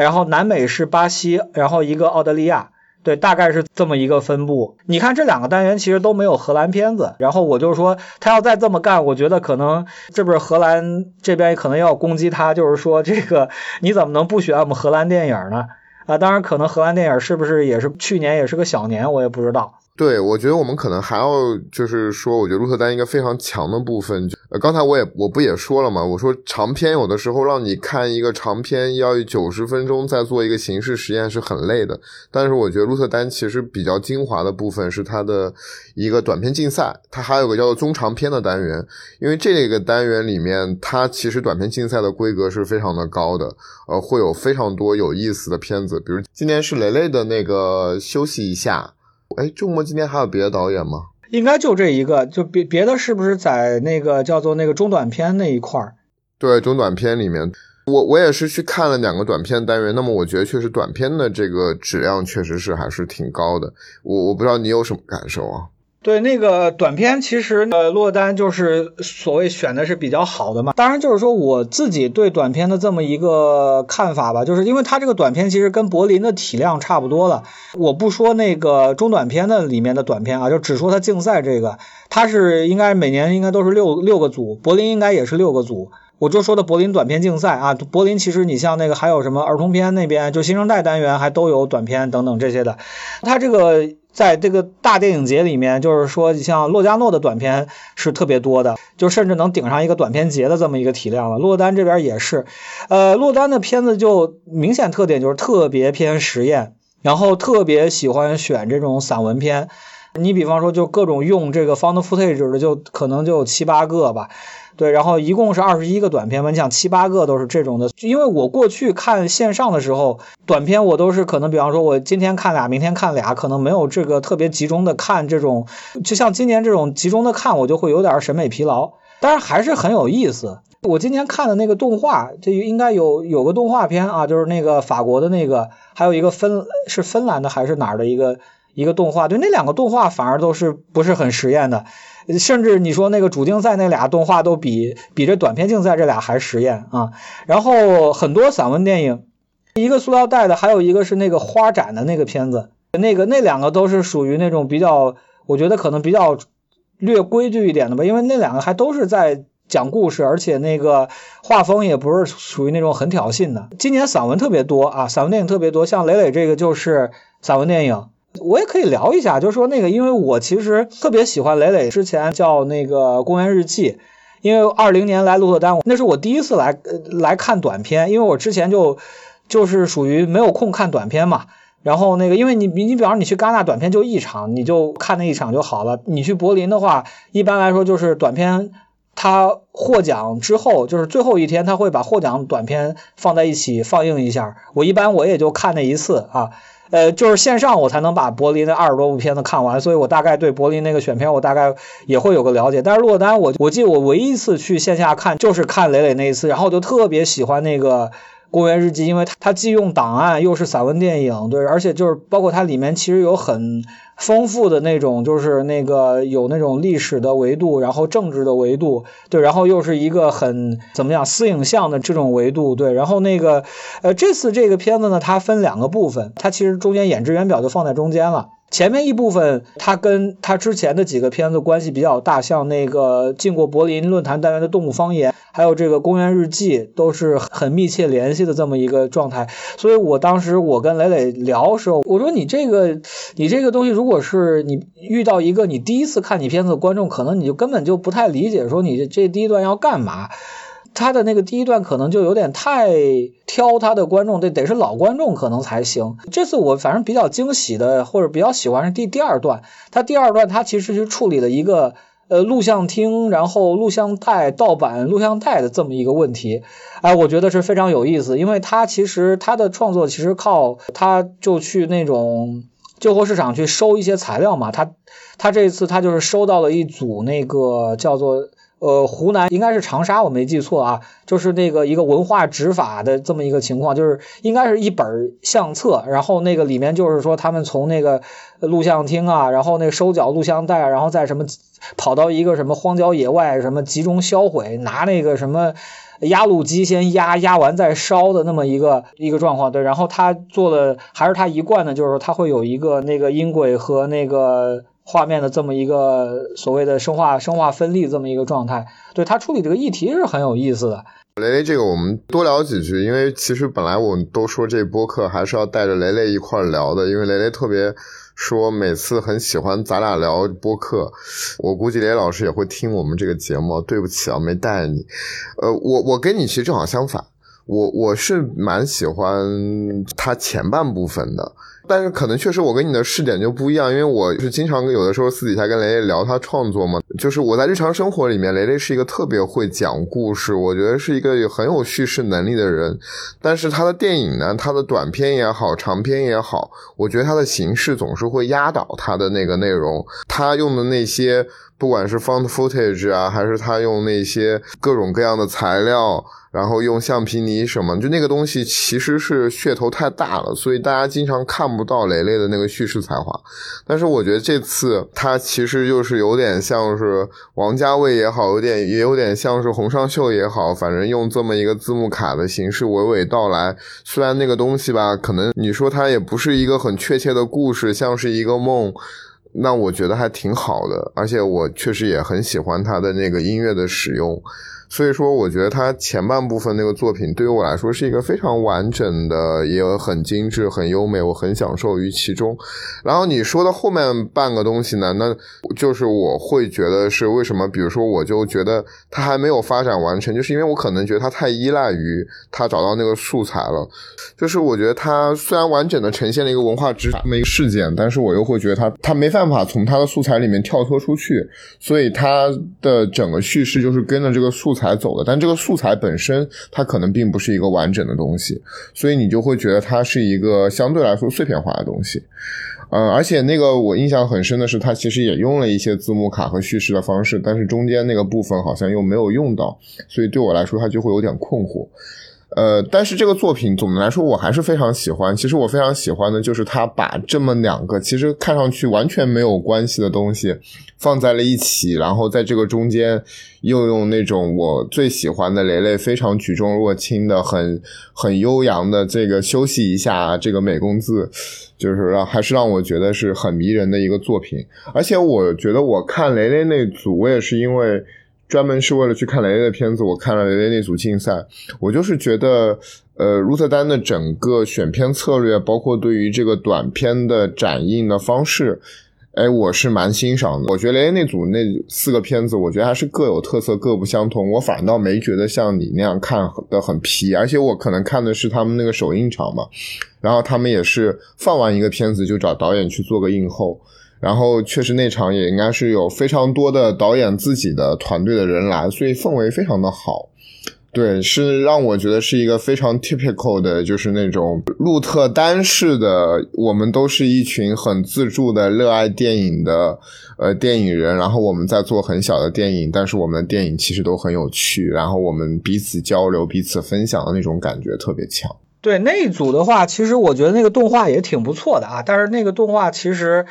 然后南美是巴西，然后一个澳大利亚，对，大概是这么一个分布。你看这两个单元其实都没有荷兰片子。然后我就说他要再这么干，我觉得可能这不是荷兰这边可能要攻击他，就是说这个你怎么能不选我们荷兰电影呢？啊，当然可能荷兰电影是不是也是去年也是个小年，我也不知道。对，我觉得我们可能还要就是说，我觉得鹿特丹一个非常强的部分，呃，刚才我也我不也说了嘛，我说长篇有的时候让你看一个长篇要九十分钟再做一个形式实验是很累的，但是我觉得鹿特丹其实比较精华的部分是它的一个短片竞赛，它还有个叫做中长篇的单元，因为这个单元里面它其实短片竞赛的规格是非常的高的，呃，会有非常多有意思的片子，比如今年是雷雷的那个休息一下。哎，周末今天还有别的导演吗？应该就这一个，就别别的是不是在那个叫做那个中短片那一块儿？对，中短片里面，我我也是去看了两个短片单元。那么我觉得确实短片的这个质量确实是还是挺高的。我我不知道你有什么感受啊？对那个短片，其实呃，落单就是所谓选的是比较好的嘛。当然就是说我自己对短片的这么一个看法吧，就是因为它这个短片其实跟柏林的体量差不多了。我不说那个中短片的里面的短片啊，就只说它竞赛这个，它是应该每年应该都是六六个组，柏林应该也是六个组。我就说的柏林短片竞赛啊，柏林其实你像那个还有什么儿童片那边，就新生代单元还都有短片等等这些的。它这个在这个大电影节里面，就是说你像洛迦诺的短片是特别多的，就甚至能顶上一个短片节的这么一个体量了。洛丹这边也是，呃，洛丹的片子就明显特点就是特别偏实验，然后特别喜欢选这种散文片。你比方说，就各种用这个 found footage 的，就可能就有七八个吧。对，然后一共是二十一个短片嘛，你想七八个都是这种的。因为我过去看线上的时候，短片我都是可能，比方说我今天看俩，明天看俩，可能没有这个特别集中的看这种。就像今年这种集中的看，我就会有点审美疲劳。但是还是很有意思。我今天看的那个动画，这应该有有个动画片啊，就是那个法国的那个，还有一个芬是芬兰的还是哪儿的一个一个动画。对，那两个动画反而都是不是很实验的。甚至你说那个主竞赛那俩动画都比比这短片竞赛这俩还实验啊！然后很多散文电影，一个塑料袋的，还有一个是那个花展的那个片子，那个那两个都是属于那种比较，我觉得可能比较略规矩一点的吧，因为那两个还都是在讲故事，而且那个画风也不是属于那种很挑衅的。今年散文特别多啊，散文电影特别多，像磊磊这个就是散文电影。我也可以聊一下，就是说那个，因为我其实特别喜欢磊磊之前叫那个《公园日记》，因为二零年来鹿特丹，那是我第一次来来看短片，因为我之前就就是属于没有空看短片嘛。然后那个，因为你你比方说你去戛纳短片就一场，你就看那一场就好了。你去柏林的话，一般来说就是短片它获奖之后，就是最后一天他会把获奖短片放在一起放映一下。我一般我也就看那一次啊。呃，就是线上我才能把柏林的二十多部片子看完，所以我大概对柏林那个选片我大概也会有个了解。但是落单，我我记得我唯一一次去线下看就是看磊磊那一次，然后我就特别喜欢那个。公园日记，因为它它既用档案又是散文电影，对，而且就是包括它里面其实有很丰富的那种，就是那个有那种历史的维度，然后政治的维度，对，然后又是一个很怎么样私影像的这种维度，对，然后那个呃这次这个片子呢，它分两个部分，它其实中间演职员表就放在中间了。前面一部分，它跟它之前的几个片子关系比较大，像那个进过柏林论坛单元的《动物方言》，还有这个《公园日记》，都是很密切联系的这么一个状态。所以我当时我跟磊磊聊的时候，我说你这个你这个东西，如如果是你遇到一个你第一次看你片子的观众，可能你就根本就不太理解，说你这第一段要干嘛。他的那个第一段可能就有点太挑他的观众，得得是老观众可能才行。这次我反正比较惊喜的，或者比较喜欢是第第二段。他第二段他其实是处理了一个呃录像厅，然后录像带盗版录像带的这么一个问题。哎，我觉得是非常有意思，因为他其实他的创作其实靠他就去那种旧货市场去收一些材料嘛。他他这次他就是收到了一组那个叫做。呃，湖南应该是长沙，我没记错啊，就是那个一个文化执法的这么一个情况，就是应该是一本相册，然后那个里面就是说他们从那个录像厅啊，然后那个收缴录像带，然后在什么跑到一个什么荒郊野外，什么集中销毁，拿那个什么压路机先压，压完再烧的那么一个一个状况，对，然后他做的还是他一贯的，就是说他会有一个那个音轨和那个。画面的这么一个所谓的生化生化分立这么一个状态，对他处理这个议题是很有意思的。雷雷，这个我们多聊几句，因为其实本来我们都说这播客还是要带着雷雷一块聊的，因为雷雷特别说每次很喜欢咱俩聊播客，我估计雷老师也会听我们这个节目。对不起啊，没带你。呃，我我跟你其实正好相反，我我是蛮喜欢他前半部分的。但是可能确实我跟你的视点就不一样，因为我是经常有的时候私底下跟雷雷聊他创作嘛，就是我在日常生活里面，雷雷是一个特别会讲故事，我觉得是一个很有叙事能力的人。但是他的电影呢，他的短片也好，长片也好，我觉得他的形式总是会压倒他的那个内容，他用的那些。不管是 found footage 啊，还是他用那些各种各样的材料，然后用橡皮泥什么，就那个东西其实是噱头太大了，所以大家经常看不到雷雷的那个叙事才华。但是我觉得这次他其实就是有点像是王家卫也好，有点也有点像是洪尚秀也好，反正用这么一个字幕卡的形式娓娓道来。虽然那个东西吧，可能你说它也不是一个很确切的故事，像是一个梦。那我觉得还挺好的，而且我确实也很喜欢他的那个音乐的使用，所以说，我觉得他前半部分那个作品对于我来说是一个非常完整的，也很精致、很优美，我很享受于其中。然后你说的后面半个东西呢，那就是我会觉得是为什么？比如说，我就觉得他还没有发展完成，就是因为我可能觉得他太依赖于他找到那个素材了。就是我觉得他虽然完整的呈现了一个文化之这么一个事件，但是我又会觉得他他没办法从他的素材里面跳脱出去，所以他的整个叙事就是跟着这个素材走的。但这个素材本身，它可能并不是一个完整的东西，所以你就会觉得它是一个相对来说碎片化的东西。嗯，而且那个我印象很深的是，它其实也用了一些字幕卡和叙事的方式，但是中间那个部分好像又没有用到，所以对我来说，它就会有点困惑。呃，但是这个作品总的来说我还是非常喜欢。其实我非常喜欢的就是他把这么两个其实看上去完全没有关系的东西放在了一起，然后在这个中间又用那种我最喜欢的雷雷非常举重若轻的、很很悠扬的这个休息一下这个美工字，就是让还是让我觉得是很迷人的一个作品。而且我觉得我看雷雷那组，我也是因为。专门是为了去看雷雷的片子，我看了雷雷那组竞赛，我就是觉得，呃，鹿特丹的整个选片策略，包括对于这个短片的展映的方式，哎，我是蛮欣赏的。我觉得雷雷那组那四个片子，我觉得还是各有特色，各不相同。我反倒没觉得像你那样看的很皮，而且我可能看的是他们那个首映场嘛，然后他们也是放完一个片子就找导演去做个映后。然后确实那场也应该是有非常多的导演自己的团队的人来，所以氛围非常的好。对，是让我觉得是一个非常 typical 的，就是那种鹿特丹式的，我们都是一群很自助的热爱电影的呃电影人，然后我们在做很小的电影，但是我们的电影其实都很有趣，然后我们彼此交流、彼此分享的那种感觉特别强。对那一组的话，其实我觉得那个动画也挺不错的啊，但是那个动画其实。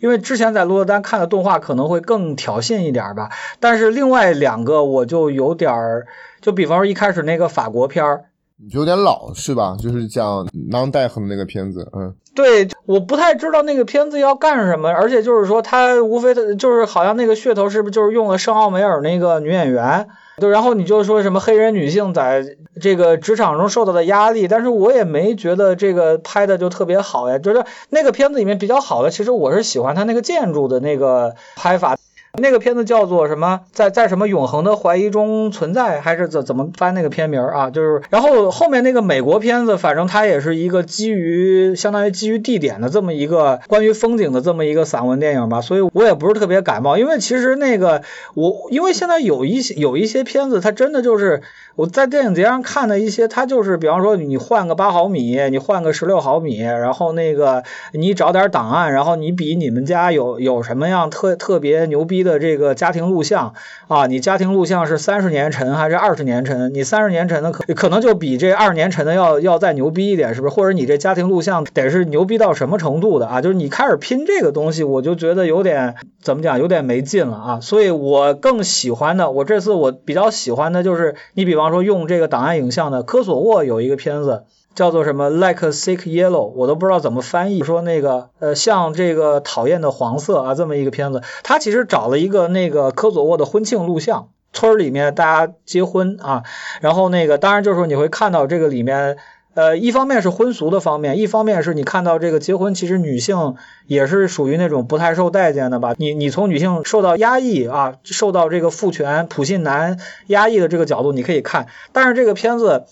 因为之前在鹿特丹看的动画可能会更挑衅一点吧，但是另外两个我就有点儿，就比方说一开始那个法国片儿，有点老是吧？就是讲 Non Death 的那个片子，嗯，对，我不太知道那个片子要干什么，而且就是说他无非的就是好像那个噱头是不是就是用了圣奥梅尔那个女演员。对，然后你就说什么黑人女性在这个职场中受到的压力，但是我也没觉得这个拍的就特别好呀。就是那个片子里面比较好的，其实我是喜欢他那个建筑的那个拍法。那个片子叫做什么？在在什么永恒的怀疑中存在，还是怎怎么翻那个片名啊？就是，然后后面那个美国片子，反正它也是一个基于相当于基于地点的这么一个关于风景的这么一个散文电影吧，所以我也不是特别感冒，因为其实那个我因为现在有一些有一些片子，它真的就是我在电影节上看的一些，它就是比方说你换个八毫米，你换个十六毫米，然后那个你找点档案，然后你比你们家有有什么样特特别牛逼。的这个家庭录像啊，你家庭录像是三十年陈还是二十年陈？你三十年陈的可可能就比这二十年陈的要要再牛逼一点，是不是？或者你这家庭录像得是牛逼到什么程度的啊？就是你开始拼这个东西，我就觉得有点怎么讲，有点没劲了啊。所以我更喜欢的，我这次我比较喜欢的就是你比方说用这个档案影像的科索沃有一个片子。叫做什么 Like Sick Yellow，我都不知道怎么翻译。说那个呃，像这个讨厌的黄色啊，这么一个片子，他其实找了一个那个科索沃的婚庆录像，村里面大家结婚啊，然后那个当然就是说你会看到这个里面，呃，一方面是婚俗的方面，一方面是你看到这个结婚其实女性也是属于那种不太受待见的吧？你你从女性受到压抑啊，受到这个父权普信男压抑的这个角度你可以看，但是这个片子。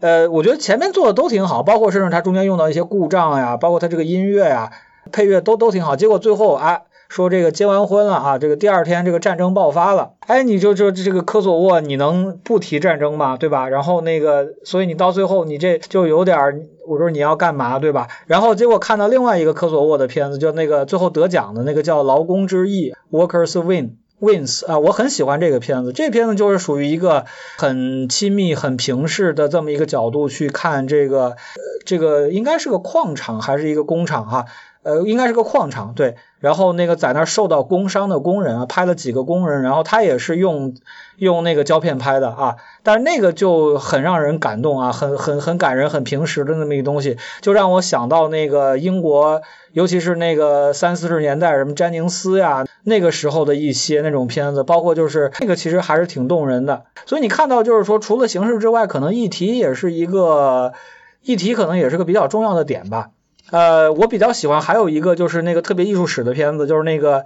呃，我觉得前面做的都挺好，包括甚至它中间用到一些故障呀，包括它这个音乐呀、配乐都都挺好。结果最后啊，说这个结完婚了啊，这个第二天这个战争爆发了，哎，你就就这个科索沃，你能不提战争吗？对吧？然后那个，所以你到最后你这就有点，我说你要干嘛，对吧？然后结果看到另外一个科索沃的片子，就那个最后得奖的那个叫《劳工之翼》（Workers Win）。Wins 啊，我很喜欢这个片子。这片子就是属于一个很亲密、很平视的这么一个角度去看这个，呃，这个应该是个矿场还是一个工厂哈？呃，应该是个矿场，对。然后那个在那儿受到工伤的工人啊，拍了几个工人，然后他也是用用那个胶片拍的啊。但是那个就很让人感动啊，很很很感人，很平实的那么一个东西，就让我想到那个英国，尤其是那个三四十年代什么詹宁斯呀，那个时候的一些那种片子，包括就是那个其实还是挺动人的。所以你看到就是说，除了形式之外，可能议题也是一个议题，可能也是个比较重要的点吧。呃，我比较喜欢还有一个就是那个特别艺术史的片子，就是那个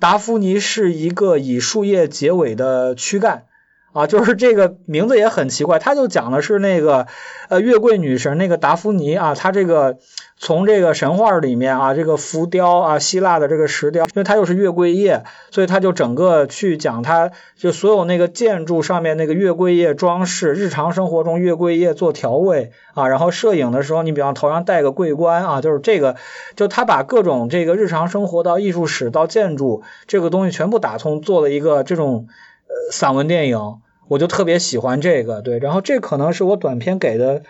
达芙妮是一个以树叶结尾的躯干。啊，就是这个名字也很奇怪，他就讲的是那个呃月桂女神那个达芙妮啊，她这个从这个神话里面啊，这个浮雕啊，希腊的这个石雕，因为它又是月桂叶，所以他就整个去讲它就所有那个建筑上面那个月桂叶装饰，日常生活中月桂叶做调味啊，然后摄影的时候你比方头上戴个桂冠啊，就是这个，就他把各种这个日常生活到艺术史到建筑这个东西全部打通，做了一个这种。呃，散文电影，我就特别喜欢这个，对，然后这可能是我短片给的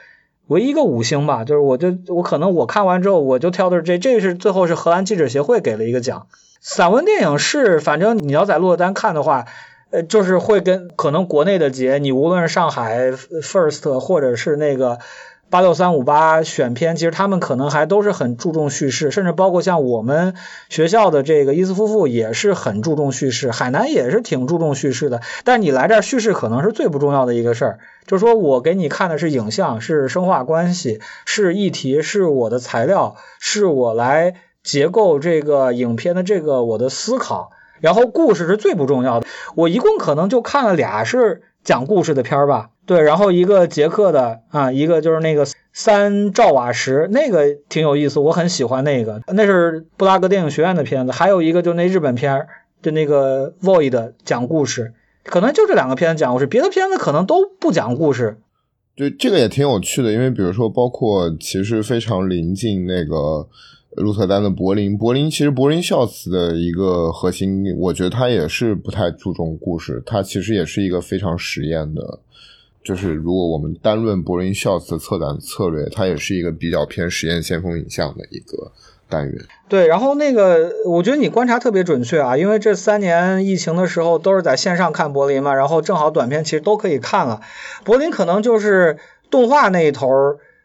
唯一一个五星吧，就是我就我可能我看完之后我就挑的是这，这是最后是荷兰记者协会给了一个奖。散文电影是，反正你要在鹿特丹看的话，呃，就是会跟可能国内的节，你无论是上海 First 或者是那个。八六三五八选片，其实他们可能还都是很注重叙事，甚至包括像我们学校的这个伊斯夫妇也是很注重叙事，海南也是挺注重叙事的。但你来这儿叙事可能是最不重要的一个事儿，就是说我给你看的是影像，是生化关系，是议题，是我的材料，是我来结构这个影片的这个我的思考，然后故事是最不重要的。我一共可能就看了俩是讲故事的片儿吧。对，然后一个捷克的啊，一个就是那个三兆瓦时，那个挺有意思，我很喜欢那个，那是布拉格电影学院的片子。还有一个就那日本片儿，就那个 Void 讲故事，可能就这两个片子讲故事，别的片子可能都不讲故事。对，这个也挺有趣的，因为比如说，包括其实非常临近那个鹿特丹的柏林，柏林其实柏林孝慈的一个核心，我觉得他也是不太注重故事，他其实也是一个非常实验的。就是如果我们单论柏林孝慈的策展策略，它也是一个比较偏实验先锋影像的一个单元。对，然后那个我觉得你观察特别准确啊，因为这三年疫情的时候都是在线上看柏林嘛，然后正好短片其实都可以看了。柏林可能就是动画那一头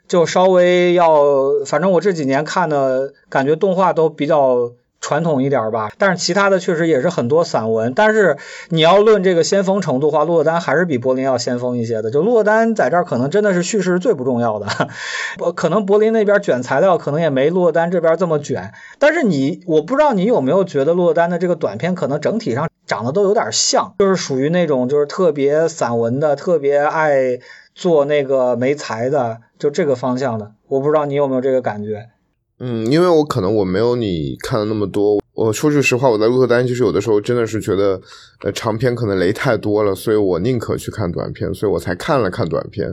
就稍微要，反正我这几年看的感觉动画都比较。传统一点吧，但是其他的确实也是很多散文。但是你要论这个先锋程度的话，洛丹还是比柏林要先锋一些的。就洛丹在这儿可能真的是叙事最不重要的，可能柏林那边卷材料可能也没洛丹这边这么卷。但是你，我不知道你有没有觉得洛丹的这个短片可能整体上长得都有点像，就是属于那种就是特别散文的，特别爱做那个没才的，就这个方向的。我不知道你有没有这个感觉。嗯，因为我可能我没有你看的那么多。我说句实话，我在鹿特丹其实有的时候真的是觉得，呃，长片可能雷太多了，所以我宁可去看短片，所以我才看了看短片，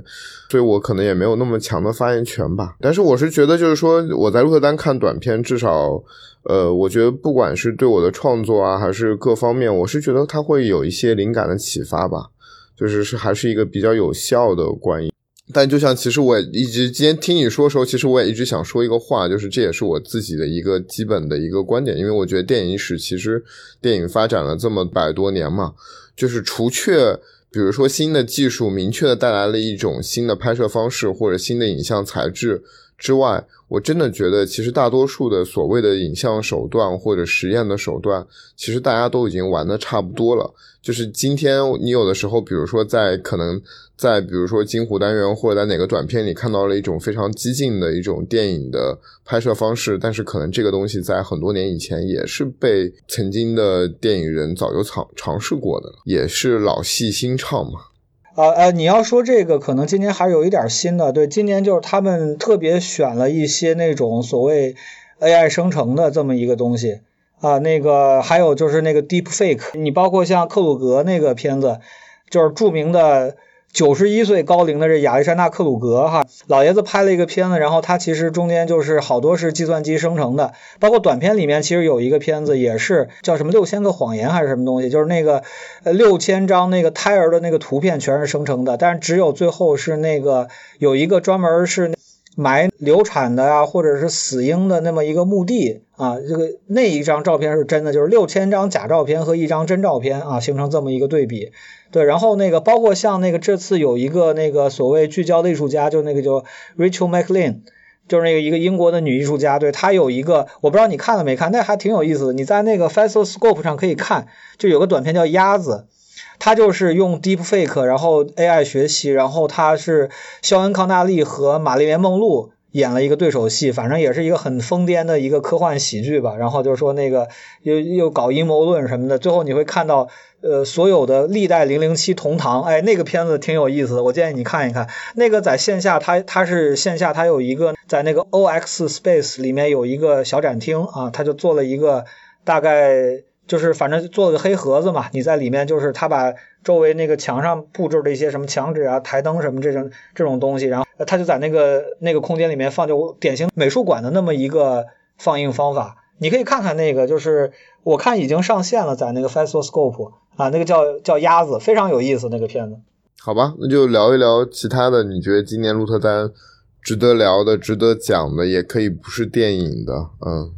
所以我可能也没有那么强的发言权吧。但是我是觉得，就是说我在鹿特丹看短片，至少，呃，我觉得不管是对我的创作啊，还是各方面，我是觉得它会有一些灵感的启发吧，就是是还是一个比较有效的观影。但就像，其实我一直今天听你说的时候，其实我也一直想说一个话，就是这也是我自己的一个基本的一个观点，因为我觉得电影史其实电影发展了这么百多年嘛，就是除却比如说新的技术明确的带来了一种新的拍摄方式或者新的影像材质之外，我真的觉得其实大多数的所谓的影像手段或者实验的手段，其实大家都已经玩的差不多了。就是今天你有的时候，比如说在可能。在比如说金湖单元或者在哪个短片里看到了一种非常激进的一种电影的拍摄方式，但是可能这个东西在很多年以前也是被曾经的电影人早就尝尝试过的，也是老戏新唱嘛。啊呃，你要说这个，可能今年还有一点新的，对，今年就是他们特别选了一些那种所谓 AI 生成的这么一个东西啊，那个还有就是那个 Deep Fake，你包括像克鲁格那个片子，就是著名的。九十一岁高龄的这亚历山大克鲁格哈老爷子拍了一个片子，然后他其实中间就是好多是计算机生成的，包括短片里面其实有一个片子也是叫什么六千个谎言还是什么东西，就是那个呃六千张那个胎儿的那个图片全是生成的，但是只有最后是那个有一个专门是埋流产的呀，或者是死婴的那么一个墓地啊，这个那一张照片是真的，就是六千张假照片和一张真照片啊，形成这么一个对比。对，然后那个包括像那个这次有一个那个所谓聚焦的艺术家，就那个叫 Rachel McLean。就是那个一个英国的女艺术家，对她有一个，我不知道你看了没看，那还挺有意思的。你在那个 f a s t Scope 上可以看，就有个短片叫《鸭子》，他就是用 Deep Fake，然后 AI 学习，然后他是肖恩康纳利和玛丽莲梦露演了一个对手戏，反正也是一个很疯癫的一个科幻喜剧吧。然后就是说那个又又搞阴谋论什么的，最后你会看到。呃，所有的历代零零七同堂，哎，那个片子挺有意思的，我建议你看一看。那个在线下，它它是线下，它有一个在那个 OX Space 里面有一个小展厅啊，他就做了一个大概就是反正做了个黑盒子嘛，你在里面就是他把周围那个墙上布置的一些什么墙纸啊、台灯什么这种这种东西，然后他就在那个那个空间里面放，就典型美术馆的那么一个放映方法。你可以看看那个，就是我看已经上线了，在那个 Festival Scope。啊，那个叫叫鸭子，非常有意思那个片子。好吧，那就聊一聊其他的。你觉得今年鹿特丹值得聊的、值得讲的，也可以不是电影的。嗯，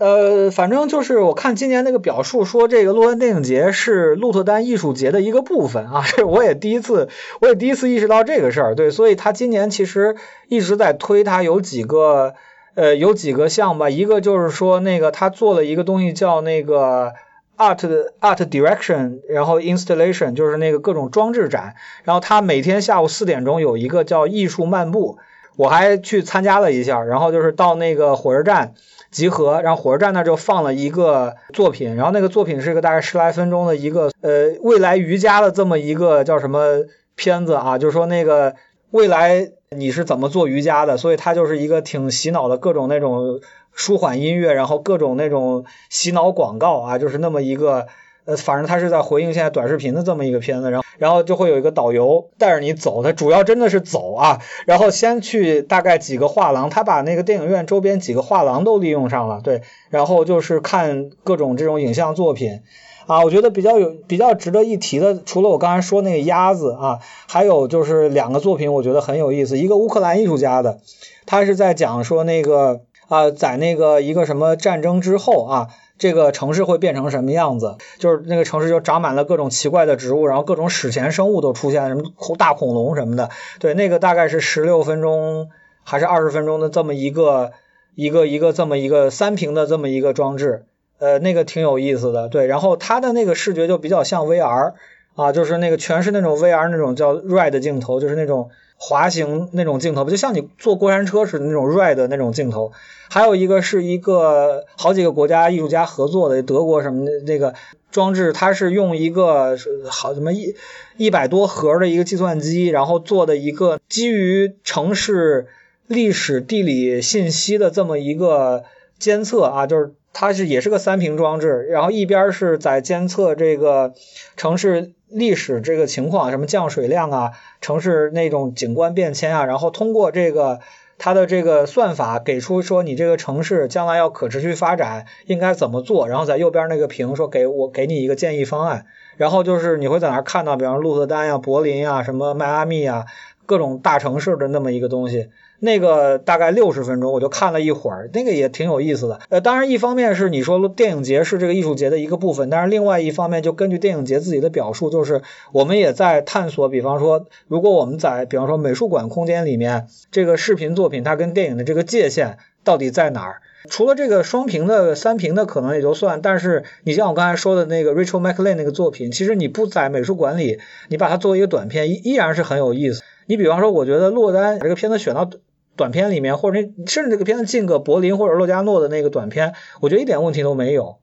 呃，反正就是我看今年那个表述说，这个鹿特丹电影节是鹿特丹艺术节的一个部分啊。这 我也第一次，我也第一次意识到这个事儿。对，所以他今年其实一直在推，他有几个呃有几个项吧。一个就是说那个他做了一个东西叫那个。Art Art Direction，然后 Installation 就是那个各种装置展，然后他每天下午四点钟有一个叫艺术漫步，我还去参加了一下，然后就是到那个火车站集合，然后火车站那就放了一个作品，然后那个作品是一个大概十来分钟的一个呃未来瑜伽的这么一个叫什么片子啊，就是说那个未来你是怎么做瑜伽的，所以它就是一个挺洗脑的各种那种。舒缓音乐，然后各种那种洗脑广告啊，就是那么一个，反正他是在回应现在短视频的这么一个片子，然后然后就会有一个导游带着你走，他主要真的是走啊，然后先去大概几个画廊，他把那个电影院周边几个画廊都利用上了，对，然后就是看各种这种影像作品啊，我觉得比较有比较值得一提的，除了我刚才说那个鸭子啊，还有就是两个作品，我觉得很有意思，一个乌克兰艺术家的，他是在讲说那个。啊，在那个一个什么战争之后啊，这个城市会变成什么样子？就是那个城市就长满了各种奇怪的植物，然后各种史前生物都出现，什么恐大恐龙什么的。对，那个大概是十六分钟还是二十分钟的这么一个一个一个这么一个三屏的这么一个装置，呃，那个挺有意思的。对，然后它的那个视觉就比较像 VR 啊，就是那个全是那种 VR 那种叫 Red 镜头，就是那种。滑行那种镜头，不就像你坐过山车似的那种 ride 那种镜头。还有一个是一个好几个国家艺术家合作的，德国什么的那个装置，它是用一个好什么一一百多核的一个计算机，然后做的一个基于城市历史地理信息的这么一个监测啊，就是它是也是个三屏装置，然后一边是在监测这个城市。历史这个情况，什么降水量啊，城市那种景观变迁啊，然后通过这个它的这个算法，给出说你这个城市将来要可持续发展应该怎么做，然后在右边那个屏说给我给你一个建议方案，然后就是你会在那看到，比方鹿特丹呀、柏林呀、什么迈阿密呀，各种大城市的那么一个东西。那个大概六十分钟，我就看了一会儿，那个也挺有意思的。呃，当然一方面是你说电影节是这个艺术节的一个部分，但是另外一方面就根据电影节自己的表述，就是我们也在探索，比方说，如果我们在比方说美术馆空间里面，这个视频作品它跟电影的这个界限到底在哪儿？除了这个双屏的、三屏的可能也就算，但是你像我刚才说的那个 Rachel McLean 那个作品，其实你不在美术馆里，你把它作为一个短片，依依然是很有意思。你比方说，我觉得洛丹这个片子选到。短片里面，或者甚至这个片子进个柏林或者洛迦诺的那个短片，我觉得一点问题都没有。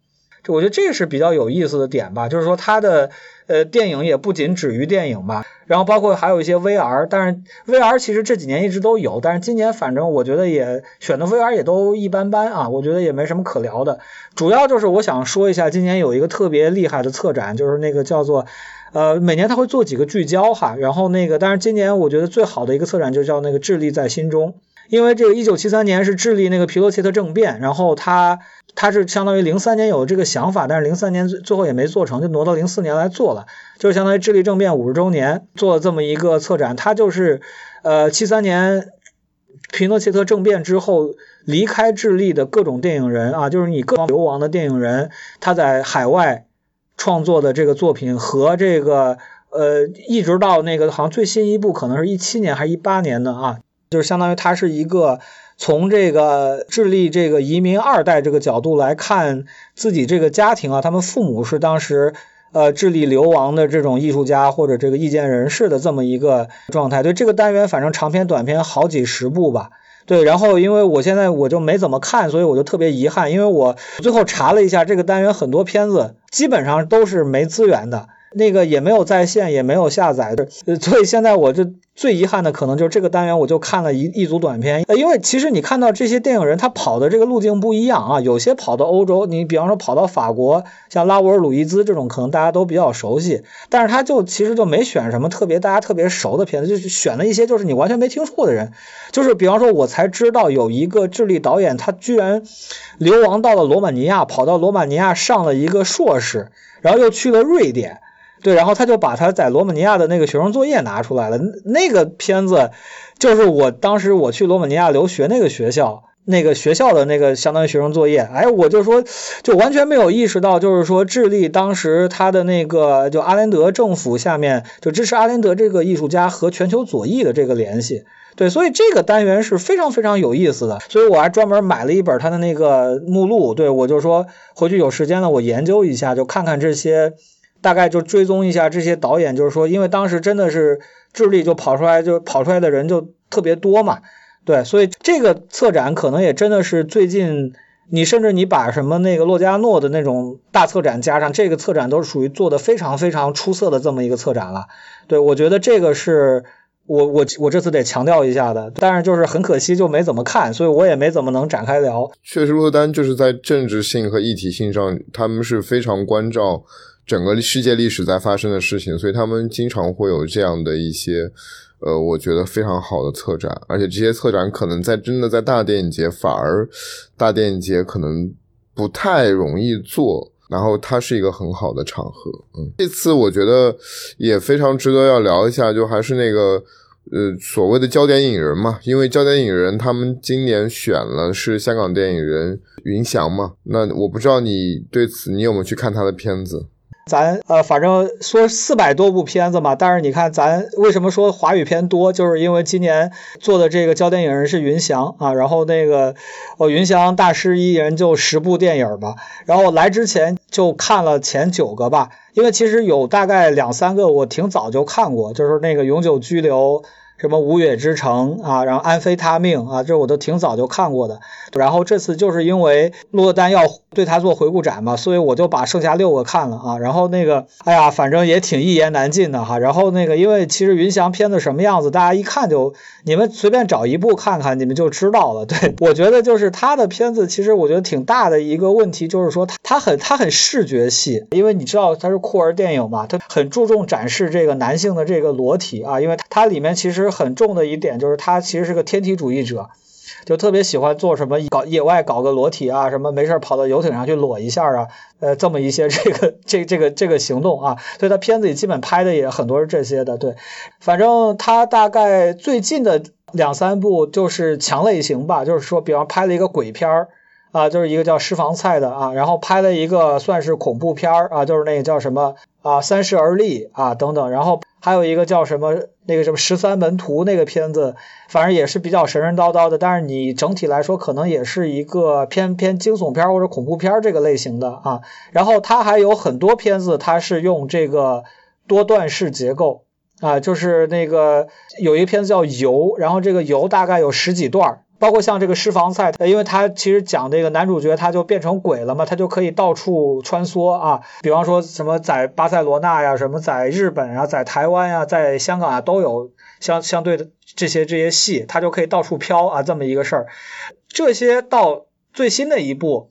就我觉得这是比较有意思的点吧，就是说它的呃电影也不仅止于电影吧，然后包括还有一些 VR，但是 VR 其实这几年一直都有，但是今年反正我觉得也选的 VR 也都一般般啊，我觉得也没什么可聊的。主要就是我想说一下，今年有一个特别厉害的策展，就是那个叫做。呃，每年他会做几个聚焦哈，然后那个，但是今年我觉得最好的一个策展就叫那个智利在心中，因为这个一九七三年是智利那个皮诺切特政变，然后他他是相当于零三年有这个想法，但是零三年最后也没做成，就挪到零四年来做了，就是相当于智利政变五十周年做了这么一个策展，他就是呃七三年皮诺切特政变之后离开智利的各种电影人啊，就是你各流亡的电影人，他在海外创作的这个作品和这个呃，一直到那个好像最新一部可能是一七年还是一八年的啊，就是相当于他是一个从这个智利这个移民二代这个角度来看自己这个家庭啊，他们父母是当时。呃，智利流亡的这种艺术家或者这个意见人士的这么一个状态，对这个单元，反正长篇短篇好几十部吧。对，然后因为我现在我就没怎么看，所以我就特别遗憾，因为我最后查了一下这个单元很多片子基本上都是没资源的。那个也没有在线，也没有下载的，所以现在我就最遗憾的可能就是这个单元，我就看了一一组短片。因为其实你看到这些电影人他跑的这个路径不一样啊，有些跑到欧洲，你比方说跑到法国，像拉沃尔·鲁伊兹这种，可能大家都比较熟悉，但是他就其实就没选什么特别大家特别熟的片子，就是选了一些就是你完全没听说过的人，就是比方说我才知道有一个智利导演，他居然流亡到了罗马尼亚，跑到罗马尼亚上了一个硕士，然后又去了瑞典。对，然后他就把他在罗马尼亚的那个学生作业拿出来了。那个片子就是我当时我去罗马尼亚留学那个学校，那个学校的那个相当于学生作业。哎，我就说，就完全没有意识到，就是说智利当时他的那个就阿连德政府下面就支持阿连德这个艺术家和全球左翼的这个联系。对，所以这个单元是非常非常有意思的。所以我还专门买了一本他的那个目录。对我就说回去有时间了，我研究一下，就看看这些。大概就追踪一下这些导演，就是说，因为当时真的是智利就跑出来，就跑出来的人就特别多嘛，对，所以这个策展可能也真的是最近，你甚至你把什么那个洛迦诺的那种大策展加上，这个策展都是属于做的非常非常出色的这么一个策展了，对我觉得这个是我我我这次得强调一下的，但是就是很可惜就没怎么看，所以我也没怎么能展开聊。确实，洛丹就是在政治性和议题性上，他们是非常关照。整个世界历史在发生的事情，所以他们经常会有这样的一些，呃，我觉得非常好的策展，而且这些策展可能在真的在大电影节，反而大电影节可能不太容易做，然后它是一个很好的场合。嗯，这次我觉得也非常值得要聊一下，就还是那个呃所谓的焦点影人嘛，因为焦点影人他们今年选了是香港电影人云翔嘛，那我不知道你对此你有没有去看他的片子。咱呃，反正说四百多部片子嘛，但是你看咱为什么说华语片多，就是因为今年做的这个焦点影人是云翔啊，然后那个哦云翔大师一人就十部电影吧，然后来之前就看了前九个吧，因为其实有大概两三个我挺早就看过，就是那个永久居留。什么五月之城啊，然后安非他命啊，这我都挺早就看过的。然后这次就是因为洛丹要对他做回顾展嘛，所以我就把剩下六个看了啊。然后那个，哎呀，反正也挺一言难尽的哈。然后那个，因为其实云翔片子什么样子，大家一看就，你们随便找一部看看，你们就知道了。对我觉得就是他的片子，其实我觉得挺大的一个问题，就是说他他很他很视觉系，因为你知道他是酷儿电影嘛，他很注重展示这个男性的这个裸体啊，因为他里面其实。很重的一点就是他其实是个天体主义者，就特别喜欢做什么搞野外搞个裸体啊，什么没事跑到游艇上去裸一下啊，呃，这么一些这个 这这个这个行动啊，所以他片子里基本拍的也很多是这些的。对，反正他大概最近的两三部就是强类型吧，就是说，比方拍了一个鬼片儿啊，就是一个叫私房菜的啊，然后拍了一个算是恐怖片儿啊，就是那个叫什么啊三十而立啊等等，然后还有一个叫什么。那个什么十三门徒那个片子，反正也是比较神神叨叨的，但是你整体来说可能也是一个偏偏惊悚片或者恐怖片这个类型的啊。然后它还有很多片子，它是用这个多段式结构啊，就是那个有一个片子叫游，然后这个游大概有十几段。包括像这个私房菜，因为他其实讲这个男主角他就变成鬼了嘛，他就可以到处穿梭啊。比方说什么在巴塞罗那呀，什么在日本啊，在台湾呀，在香港啊都有相相对的这些这些戏，他就可以到处飘啊这么一个事儿。这些到最新的一部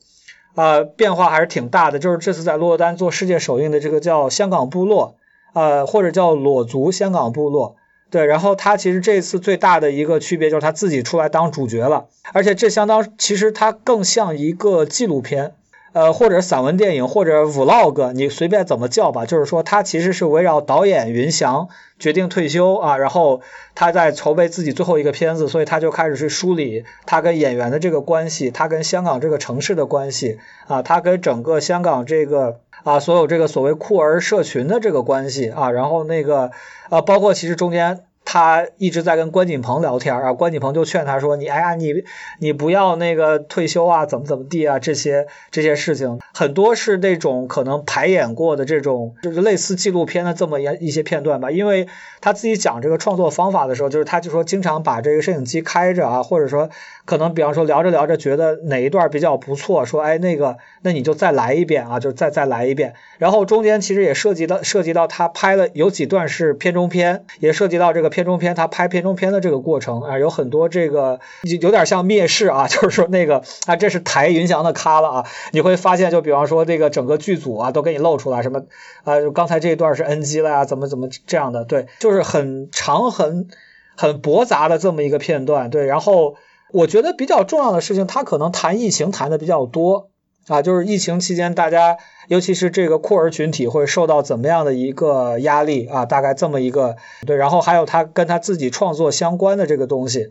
啊变化还是挺大的，就是这次在洛丹做世界首映的这个叫香港部落啊，或者叫裸足香港部落。对，然后他其实这次最大的一个区别就是他自己出来当主角了，而且这相当其实他更像一个纪录片，呃，或者散文电影，或者 vlog，你随便怎么叫吧，就是说他其实是围绕导演云翔决定退休啊，然后他在筹备自己最后一个片子，所以他就开始去梳理他跟演员的这个关系，他跟香港这个城市的关系啊，他跟整个香港这个啊所有这个所谓酷儿社群的这个关系啊，然后那个啊，包括其实中间。他一直在跟关锦鹏聊天啊，关锦鹏就劝他说：“你哎呀，你你不要那个退休啊，怎么怎么地啊，这些这些事情很多是那种可能排演过的这种，就是类似纪录片的这么一一些片段吧。因为他自己讲这个创作方法的时候，就是他就说经常把这个摄影机开着啊，或者说可能比方说聊着聊着觉得哪一段比较不错，说哎那个那你就再来一遍啊，就再再来一遍。然后中间其实也涉及到涉及到他拍了有几段是片中片，也涉及到这个。”片中片，他拍片中片的这个过程啊，有很多这个有点像蔑视啊，就是说那个啊，这是抬云翔的咖了啊。你会发现，就比方说这个整个剧组啊，都给你露出来什么啊，刚才这一段是 NG 了呀，怎么怎么这样的，对，就是很长很很驳杂的这么一个片段，对。然后我觉得比较重要的事情，他可能谈疫情谈的比较多。啊，就是疫情期间，大家尤其是这个酷儿群体会受到怎么样的一个压力啊？大概这么一个对，然后还有他跟他自己创作相关的这个东西，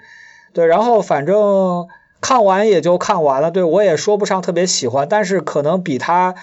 对，然后反正看完也就看完了，对我也说不上特别喜欢，但是可能比他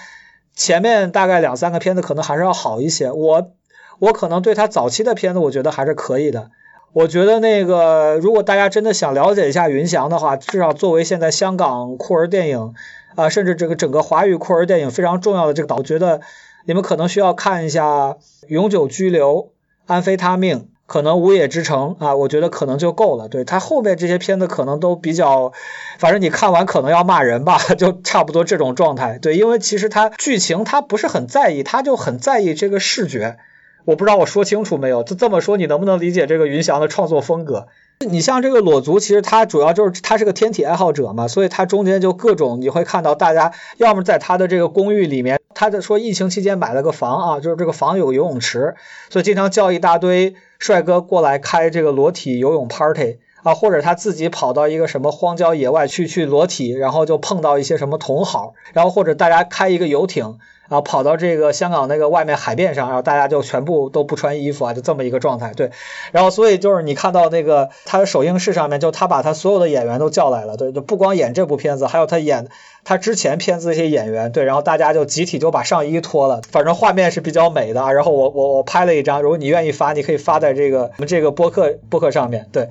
前面大概两三个片子可能还是要好一些。我我可能对他早期的片子，我觉得还是可以的。我觉得那个如果大家真的想了解一下云翔的话，至少作为现在香港酷儿电影。啊，甚至这个整个华语酷儿电影非常重要的这个导，我觉得你们可能需要看一下《永久居留》《安非他命》，可能《无野之城》啊，我觉得可能就够了。对他后面这些片子可能都比较，反正你看完可能要骂人吧，就差不多这种状态。对，因为其实他剧情他不是很在意，他就很在意这个视觉。我不知道我说清楚没有？就这么说，你能不能理解这个云翔的创作风格？你像这个裸足，其实他主要就是他是个天体爱好者嘛，所以他中间就各种你会看到大家要么在他的这个公寓里面，他在说疫情期间买了个房啊，就是这个房有个游泳池，所以经常叫一大堆帅哥过来开这个裸体游泳 party 啊，或者他自己跑到一个什么荒郊野外去去裸体，然后就碰到一些什么同好，然后或者大家开一个游艇。然后跑到这个香港那个外面海边上，然后大家就全部都不穿衣服啊，就这么一个状态。对，然后所以就是你看到那个他的首映式上面，就他把他所有的演员都叫来了，对，就不光演这部片子，还有他演他之前片子一些演员，对，然后大家就集体就把上衣脱了，反正画面是比较美的啊。然后我我我拍了一张，如果你愿意发，你可以发在这个我们这个播客播客上面，对。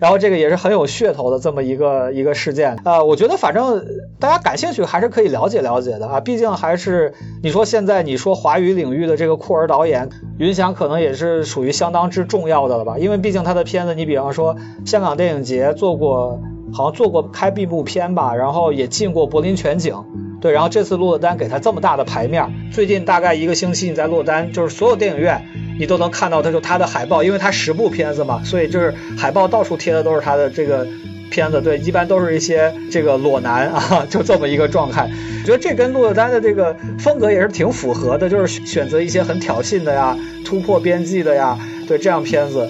然后这个也是很有噱头的这么一个一个事件啊，我觉得反正大家感兴趣还是可以了解了解的啊，毕竟还是。你说现在你说华语领域的这个酷儿导演云翔，可能也是属于相当之重要的了吧？因为毕竟他的片子，你比方说香港电影节做过，好像做过开闭幕片吧，然后也进过柏林全景，对，然后这次落的单给他这么大的牌面，最近大概一个星期你在落单，就是所有电影院你都能看到他就他的海报，因为他十部片子嘛，所以就是海报到处贴的都是他的这个。片子对，一般都是一些这个裸男啊，就这么一个状态。我觉得这跟陆子丹的这个风格也是挺符合的，就是选择一些很挑衅的呀、突破边际的呀，对这样片子。